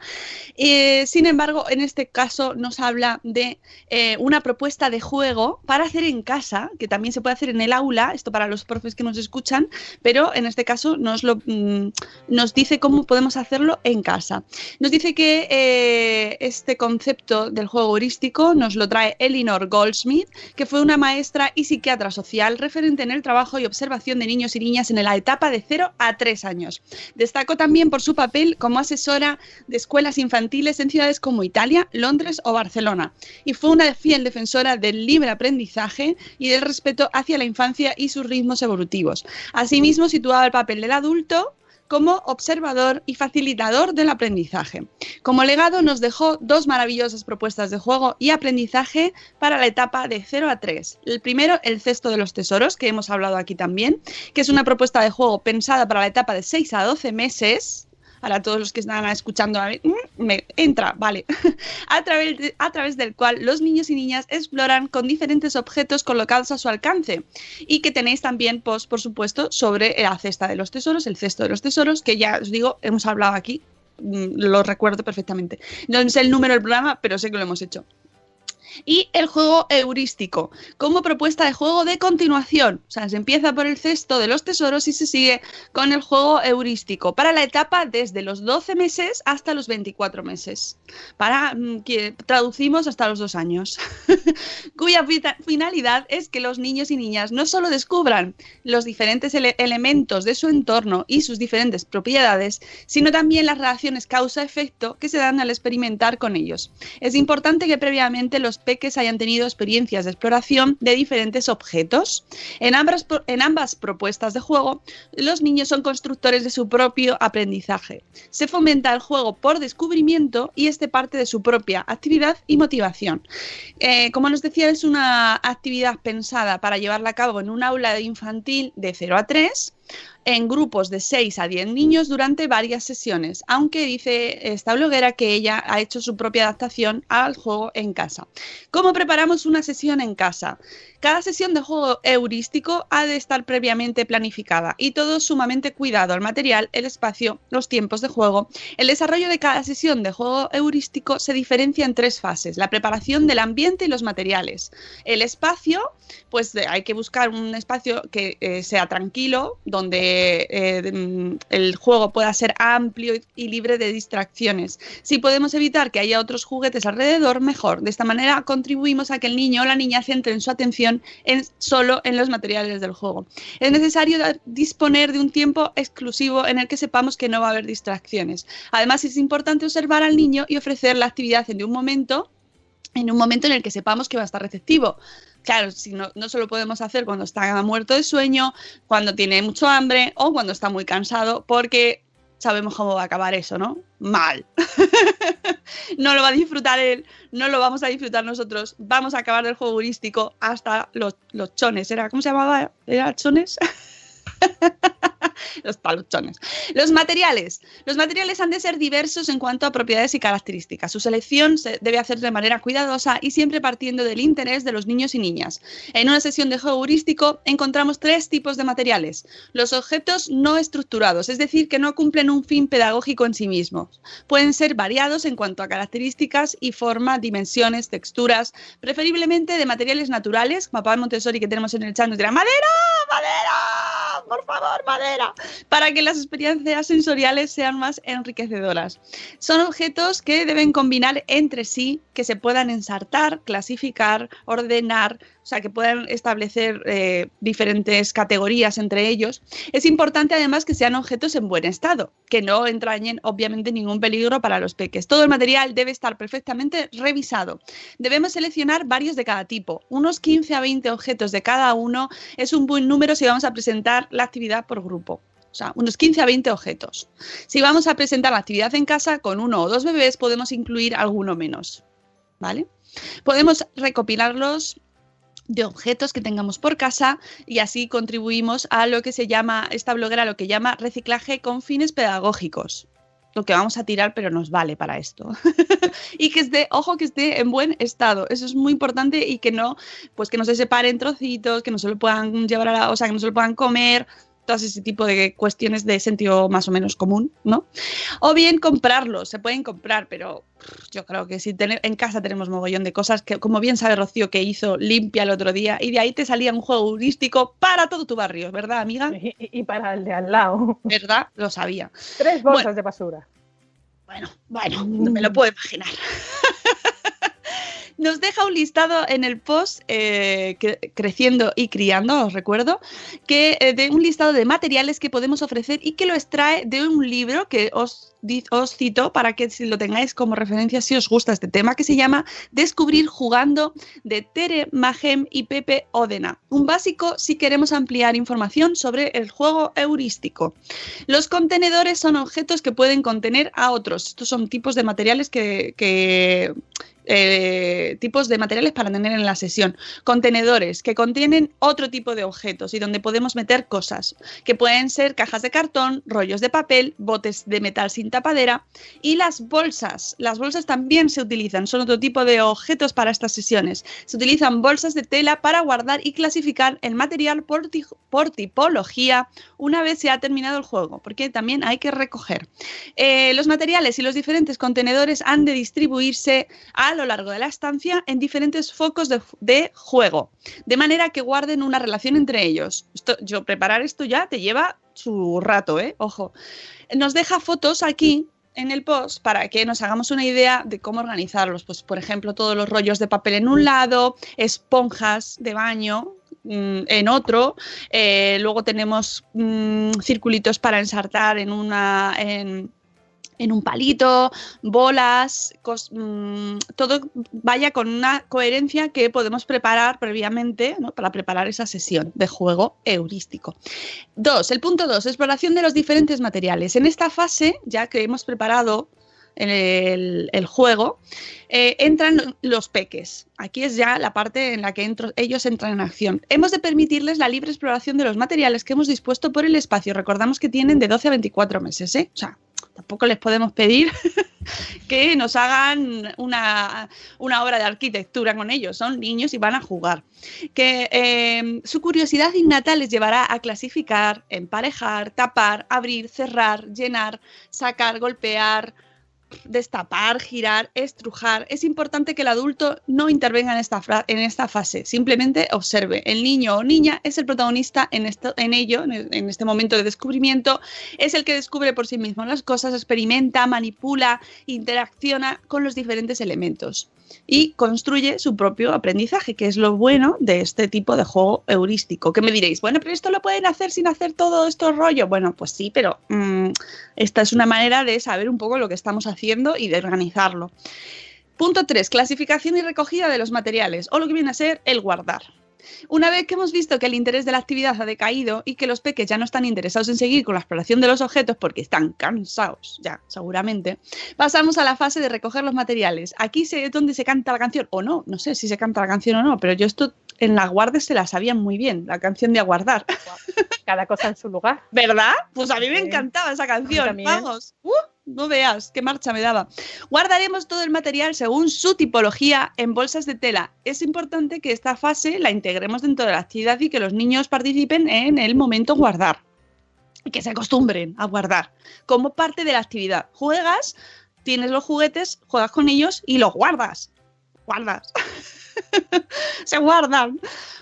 Speaker 1: Eh, sin embargo, en este caso nos habla de eh, una propuesta de juego para hacer en casa, que también se puede hacer en el aula, esto para los profes que nos escuchan, pero en este caso nos, lo, mm, nos dice cómo podemos hacerlo en casa. Nos dice que este concepto del juego heurístico nos lo trae Elinor Goldsmith, que fue una maestra y psiquiatra social referente en el trabajo y observación de niños y niñas en la etapa de 0 a 3 años. Destacó también por su papel como asesora de escuelas infantiles en ciudades como Italia, Londres o Barcelona, y fue una fiel defensora del libre aprendizaje y del respeto hacia la infancia y sus ritmos evolutivos. Asimismo, situaba el papel del adulto como observador y facilitador del aprendizaje. Como legado nos dejó dos maravillosas propuestas de juego y aprendizaje para la etapa de 0 a 3. El primero, el cesto de los tesoros, que hemos hablado aquí también, que es una propuesta de juego pensada para la etapa de 6 a 12 meses. Ahora todos los que están escuchando, mm, me entra, vale. [laughs] a, través a través del cual los niños y niñas exploran con diferentes objetos colocados a su alcance. Y que tenéis también post, por supuesto, sobre la cesta de los tesoros, el cesto de los tesoros, que ya os digo, hemos hablado aquí, mm, lo recuerdo perfectamente. No sé el número del programa, pero sé que lo hemos hecho y el juego heurístico como propuesta de juego de continuación. O sea, se empieza por el cesto de los tesoros y se sigue con el juego heurístico para la etapa desde los 12 meses hasta los 24 meses. Para mm, que traducimos hasta los dos años. [laughs] cuya finalidad es que los niños y niñas no solo descubran los diferentes ele- elementos de su entorno y sus diferentes propiedades, sino también las relaciones causa-efecto que se dan al experimentar con ellos. Es importante que previamente los peques hayan tenido experiencias de exploración de diferentes objetos. En ambas, en ambas propuestas de juego, los niños son constructores de su propio aprendizaje. Se fomenta el juego por descubrimiento y este parte de su propia actividad y motivación. Eh, como nos decía, es una actividad pensada para llevarla a cabo en un aula infantil de 0 a 3 en grupos de 6 a 10 niños durante varias sesiones, aunque dice esta bloguera que ella ha hecho su propia adaptación al juego en casa. ¿Cómo preparamos una sesión en casa? Cada sesión de juego heurístico ha de estar previamente planificada y todo sumamente cuidado, el material, el espacio, los tiempos de juego. El desarrollo de cada sesión de juego heurístico se diferencia en tres fases, la preparación del ambiente y los materiales. El espacio, pues hay que buscar un espacio que eh, sea tranquilo, donde eh, mm, el juego pueda ser amplio y libre de distracciones. Si podemos evitar que haya otros juguetes alrededor, mejor. De esta manera contribuimos a que el niño o la niña centren su atención en, solo en los materiales del juego. Es necesario disponer de un tiempo exclusivo en el que sepamos que no va a haber distracciones. Además, es importante observar al niño y ofrecer la actividad en un momento en un momento en el que sepamos que va a estar receptivo. Claro, si no, no se lo podemos hacer cuando está muerto de sueño, cuando tiene mucho hambre o cuando está muy cansado, porque sabemos cómo va a acabar eso, ¿no? Mal. [laughs] no lo va a disfrutar él, no lo vamos a disfrutar nosotros. Vamos a acabar del juego heurístico hasta los, los chones. ¿Era, ¿Cómo se llamaba? ¿Era chones? [laughs] [laughs] los paluchones. Los materiales. Los materiales han de ser diversos en cuanto a propiedades y características. Su selección se debe hacer de manera cuidadosa y siempre partiendo del interés de los niños y niñas. En una sesión de juego heurístico encontramos tres tipos de materiales. Los objetos no estructurados, es decir, que no cumplen un fin pedagógico en sí mismos. Pueden ser variados en cuanto a características y forma, dimensiones, texturas, preferiblemente de materiales naturales. Papá Montessori que tenemos en el chat nos dirá, ¡madera! ¡Madera! ¡Por favor, madera! Para que las experiencias sensoriales sean más enriquecedoras. Son objetos que deben combinar entre sí, que se puedan ensartar, clasificar, ordenar, o sea, que puedan establecer eh, diferentes categorías entre ellos. Es importante además que sean objetos en buen estado, que no entrañen obviamente ningún peligro para los peques. Todo el material debe estar perfectamente revisado. Debemos seleccionar varios de cada tipo. Unos 15 a 20 objetos de cada uno es un buen número si vamos a presentar la actividad por grupo. O sea, unos 15 a 20 objetos. Si vamos a presentar la actividad en casa con uno o dos bebés, podemos incluir alguno menos. ¿Vale? Podemos recopilarlos de objetos que tengamos por casa y así contribuimos a lo que se llama, esta bloguera lo que llama reciclaje con fines pedagógicos. Lo que vamos a tirar, pero nos vale para esto. [laughs] y que esté, ojo, que esté en buen estado. Eso es muy importante y que no, pues que no se separen trocitos, que no se lo puedan llevar a la, o sea, que no se lo puedan comer todas ese tipo de cuestiones de sentido más o menos común, ¿no? O bien comprarlos, se pueden comprar, pero yo creo que si en casa tenemos mogollón de cosas que, como bien sabe Rocío, que hizo limpia el otro día, y de ahí te salía un juego heurístico para todo tu barrio, ¿verdad, amiga?
Speaker 3: Y, para el de al lado.
Speaker 1: ¿Verdad? Lo sabía.
Speaker 3: Tres bolsas de basura.
Speaker 1: Bueno, bueno, no me lo puedo imaginar. Nos deja un listado en el post eh, Creciendo y Criando, os recuerdo, que eh, de un listado de materiales que podemos ofrecer y que lo extrae de un libro que os, os cito para que si lo tengáis como referencia si os gusta este tema, que se llama Descubrir jugando de Tere Mahem y Pepe Odena. Un básico si queremos ampliar información sobre el juego heurístico. Los contenedores son objetos que pueden contener a otros. Estos son tipos de materiales que eh, tipos de materiales para tener en la sesión. Contenedores que contienen otro tipo de objetos y donde podemos meter cosas, que pueden ser cajas de cartón, rollos de papel, botes de metal sin tapadera y las bolsas. Las bolsas también se utilizan, son otro tipo de objetos para estas sesiones. Se utilizan bolsas de tela para guardar y clasificar el material por, por tipología una vez se ha terminado el juego, porque también hay que recoger. Eh, los materiales y los diferentes contenedores han de distribuirse a a lo largo de la estancia en diferentes focos de, juego, de manera que guarden una relación entre ellos. yo preparar esto ya te lleva su rato, ¿eh? Ojo. Nos deja fotos aquí en el post para que nos hagamos una idea de cómo organizarlos. Pues, por ejemplo, todos los rollos de papel en un lado, esponjas de baño mm, en otro, eh, luego tenemos mm, circulitos para ensartar en una un palito, bolas, mm, todo vaya con una coherencia que podemos preparar previamente para preparar esa sesión de juego heurístico. Dos, el punto dos, exploración de los diferentes materiales. En esta fase, ya que hemos preparado el, el juego, eh, entran los peques. Aquí es ya la parte en la que ellos entran en acción. Hemos de permitirles la libre exploración de los materiales que hemos dispuesto por el espacio. Recordamos que tienen de 12 a 24 meses, ¿eh? O sea, tampoco les podemos pedir [laughs] que nos hagan una, obra de arquitectura con ellos. Son niños y van a jugar. Que em, su curiosidad innata les llevará a clasificar, emparejar, tapar, abrir, cerrar, llenar, sacar, golpear, destapar, girar, estrujar, es importante que el adulto no intervenga en esta, en esta fase, simplemente observe. El niño o niña es el protagonista en, esto, en ello, en este momento de descubrimiento, es el que descubre por sí mismo las cosas, experimenta, manipula, interacciona con los diferentes elementos y construye su propio aprendizaje, que es lo bueno de este tipo de juego heurístico. Que me diréis, bueno, pero esto lo pueden hacer sin hacer todo esto rollo. Bueno, pues sí, pero mmm, esta es una manera de saber un poco lo que estamos haciendo y de organizarlo. Punto 3. Clasificación y recogida de los materiales, o lo que viene a ser el guardar. Una vez que hemos visto que el interés de la actividad ha decaído y que los peques ya no están interesados en seguir con la exploración de los objetos porque están cansados, ya, seguramente, pasamos a la fase de recoger los materiales. Aquí es donde se canta la canción, o no, no sé si se canta la canción o no, pero yo esto en la guardia se la sabían muy bien, la canción de aguardar.
Speaker 3: Cada cosa en su lugar. [laughs]
Speaker 1: ¿Verdad? Pues a mí me encantaba esa canción. Vamos. Uh, no veas qué marcha me daba. Guardaremos todo el material según su tipología en bolsas de tela. Es importante que esta fase la integremos dentro de la actividad y que los niños participen en el momento guardar. Que se acostumbren a guardar como parte de la actividad. Juegas, tienes los juguetes, juegas con ellos y los guardas. Guardas. [laughs] [laughs] se guardan.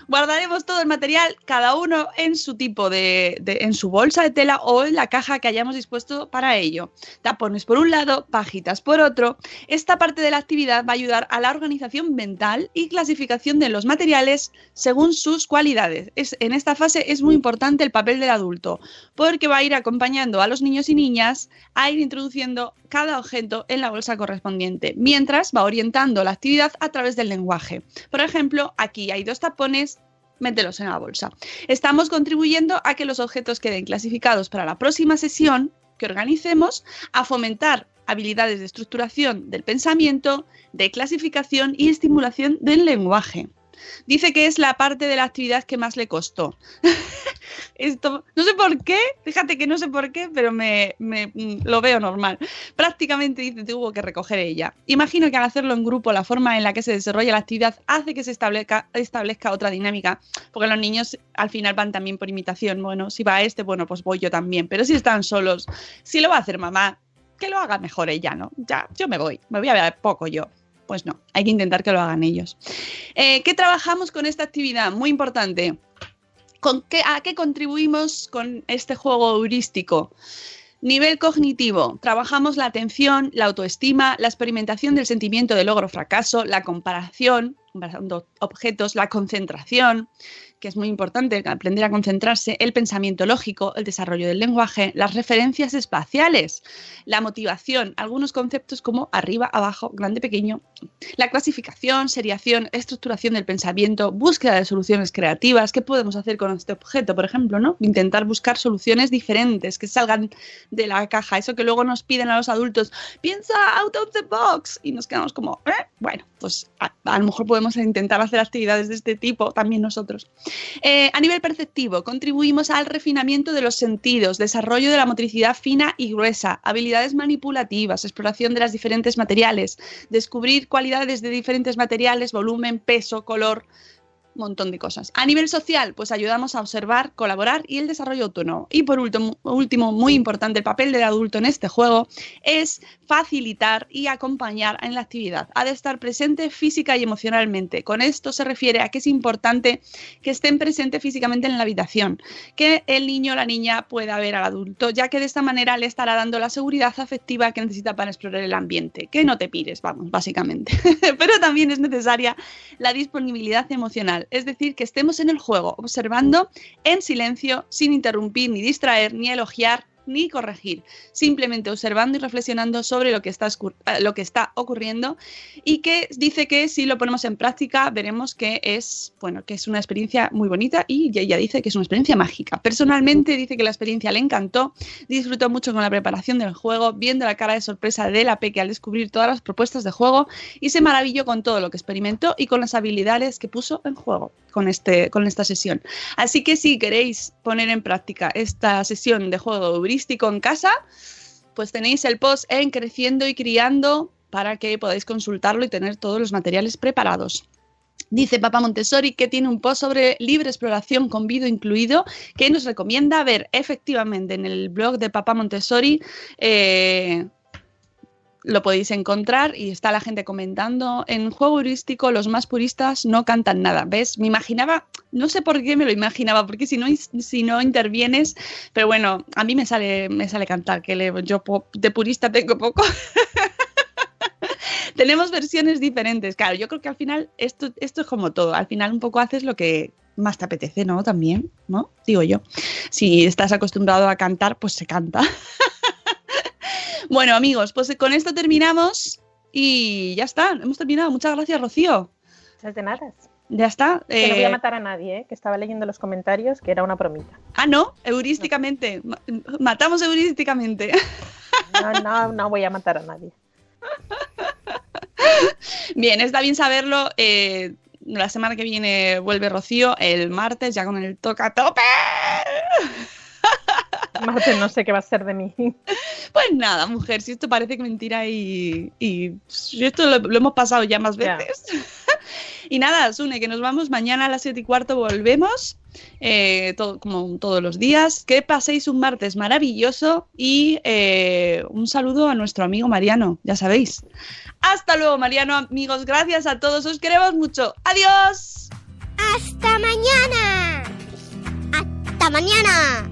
Speaker 1: Guardaremos todo el material, cada uno en su tipo de, en su bolsa de tela o en la caja que hayamos dispuesto para ello. Tapones por un lado, pajitas por otro. Esta parte de la actividad va a ayudar a la organización mental y clasificación de los materiales según sus cualidades. Es, en esta fase es muy importante el papel del adulto, porque va a ir acompañando a los niños y niñas a ir introduciendo cada objeto en la bolsa correspondiente, mientras va orientando la actividad a través del lenguaje. Por ejemplo, aquí hay dos tapones, mételos en la bolsa. Estamos contribuyendo a que los objetos queden clasificados para la próxima sesión que organicemos, a fomentar habilidades de estructuración del pensamiento, de clasificación y estimulación del lenguaje. Dice que es la parte de la actividad que más le costó. [laughs] Esto, no sé por qué, fíjate que no sé por qué, pero me, me, lo veo normal. Prácticamente dice tuvo que recoger ella. Imagino que al hacerlo en grupo, la forma en la que se desarrolla la actividad hace que se establezca, establezca otra dinámica, porque los niños al final van también por imitación. Bueno, si va este, bueno, pues voy yo también, pero si están solos, si lo va a hacer mamá, que lo haga mejor ella, ¿no? Ya, yo me voy, me voy a ver poco yo. Pues no, hay que intentar que lo hagan ellos. Eh, ¿Qué trabajamos con esta actividad? Muy importante. ¿Con qué, ¿A qué contribuimos con este juego heurístico? Nivel cognitivo. Trabajamos la atención, la autoestima, la experimentación del sentimiento de logro fracaso, la comparación, comparando objetos, la concentración, que es muy importante aprender a concentrarse, el pensamiento lógico, el desarrollo del lenguaje, las referencias espaciales, la motivación, algunos conceptos como arriba, abajo, grande, pequeño, la clasificación, seriación, estructuración del pensamiento, búsqueda de soluciones creativas, qué podemos hacer con este objeto, por ejemplo, ¿no? Intentar buscar soluciones diferentes que salgan de la caja, eso que luego nos piden a los adultos, piensa out of the box y nos quedamos como, ¿eh? bueno, pues a, a lo mejor podemos intentar hacer actividades de este tipo también nosotros. Eh, a nivel perceptivo, contribuimos al refinamiento de los sentidos, desarrollo de la motricidad fina y gruesa, habilidades manipulativas, exploración de las diferentes materiales, descubrir cualidades de diferentes materiales, volumen, peso, color, montón de cosas. A nivel social, pues ayudamos a observar, colaborar y el desarrollo autónomo. Y por último, último, muy importante, el papel del adulto en este juego es facilitar y acompañar en la actividad. Ha de estar presente física y emocionalmente. Con esto se refiere a que es importante que estén presentes físicamente en la habitación, que el niño o la niña pueda ver al adulto, ya que de esta manera le estará dando la seguridad afectiva que necesita para explorar el ambiente. Que no te pires, vamos, básicamente. [laughs] Pero también es necesaria la disponibilidad emocional es decir, que estemos en el juego, observando en silencio, sin interrumpir, ni distraer, ni elogiar, ni corregir, simplemente observando y reflexionando sobre lo que está, eh, lo que está ocurriendo y que dice que si lo ponemos en práctica veremos que es, bueno, que es una experiencia muy bonita y ella dice que es una experiencia mágica. Personalmente dice que la experiencia le encantó, disfrutó mucho con la preparación del juego, viendo la cara de sorpresa de la Peque al descubrir todas las propuestas de juego y se maravilló con todo lo que experimentó y con las habilidades que puso en juego con, este, con esta sesión. Así que si queréis poner en práctica esta sesión de juego en casa, pues tenéis el post en Creciendo y Criando para que podáis consultarlo y tener todos los materiales preparados. Dice Papa Montessori que tiene un post sobre libre exploración con vídeo incluido que nos recomienda ver efectivamente en el blog de Papa Montessori. Eh, lo podéis encontrar y está la gente comentando. En juego heurístico, los más puristas no cantan nada. ¿Ves? Me imaginaba, no sé por qué me lo imaginaba, porque si no, si no intervienes, pero bueno, a mí me sale, me sale cantar, que le, yo de purista tengo poco. [laughs] Tenemos versiones diferentes. Claro, yo creo que al final esto, esto es como todo. Al final un poco haces lo que más te apetece, ¿no? También, ¿no? Digo yo. Si estás acostumbrado a cantar, pues se canta. [laughs] bueno, amigos, pues con esto terminamos y ya está. Hemos terminado. Muchas gracias, Rocío.
Speaker 3: Muchas de nada.
Speaker 1: Ya está.
Speaker 3: Que no voy a matar a nadie, ¿eh? que estaba leyendo los comentarios que era una promita.
Speaker 1: Ah, no, heurísticamente. Matamos heurísticamente.
Speaker 3: No, no, no voy a matar a nadie.
Speaker 1: Bien, está bien saberlo. Eh, la semana que viene vuelve Rocío, el martes ya con el toca tope. [laughs]
Speaker 3: Martes no sé qué va a ser de mí. [laughs]
Speaker 1: Pues nada, mujer, si esto parece que mentira y, y esto lo, hemos pasado ya más veces. [laughs] y nada, Sune, que nos vamos mañana a las 7 y cuarto, volvemos, eh, todo, como todos los días. Que paséis un martes maravilloso y eh, un saludo a nuestro amigo Mariano, ya sabéis. Hasta luego, Mariano, amigos. Gracias a todos. Os queremos mucho. Adiós.
Speaker 4: Hasta mañana. Hasta mañana.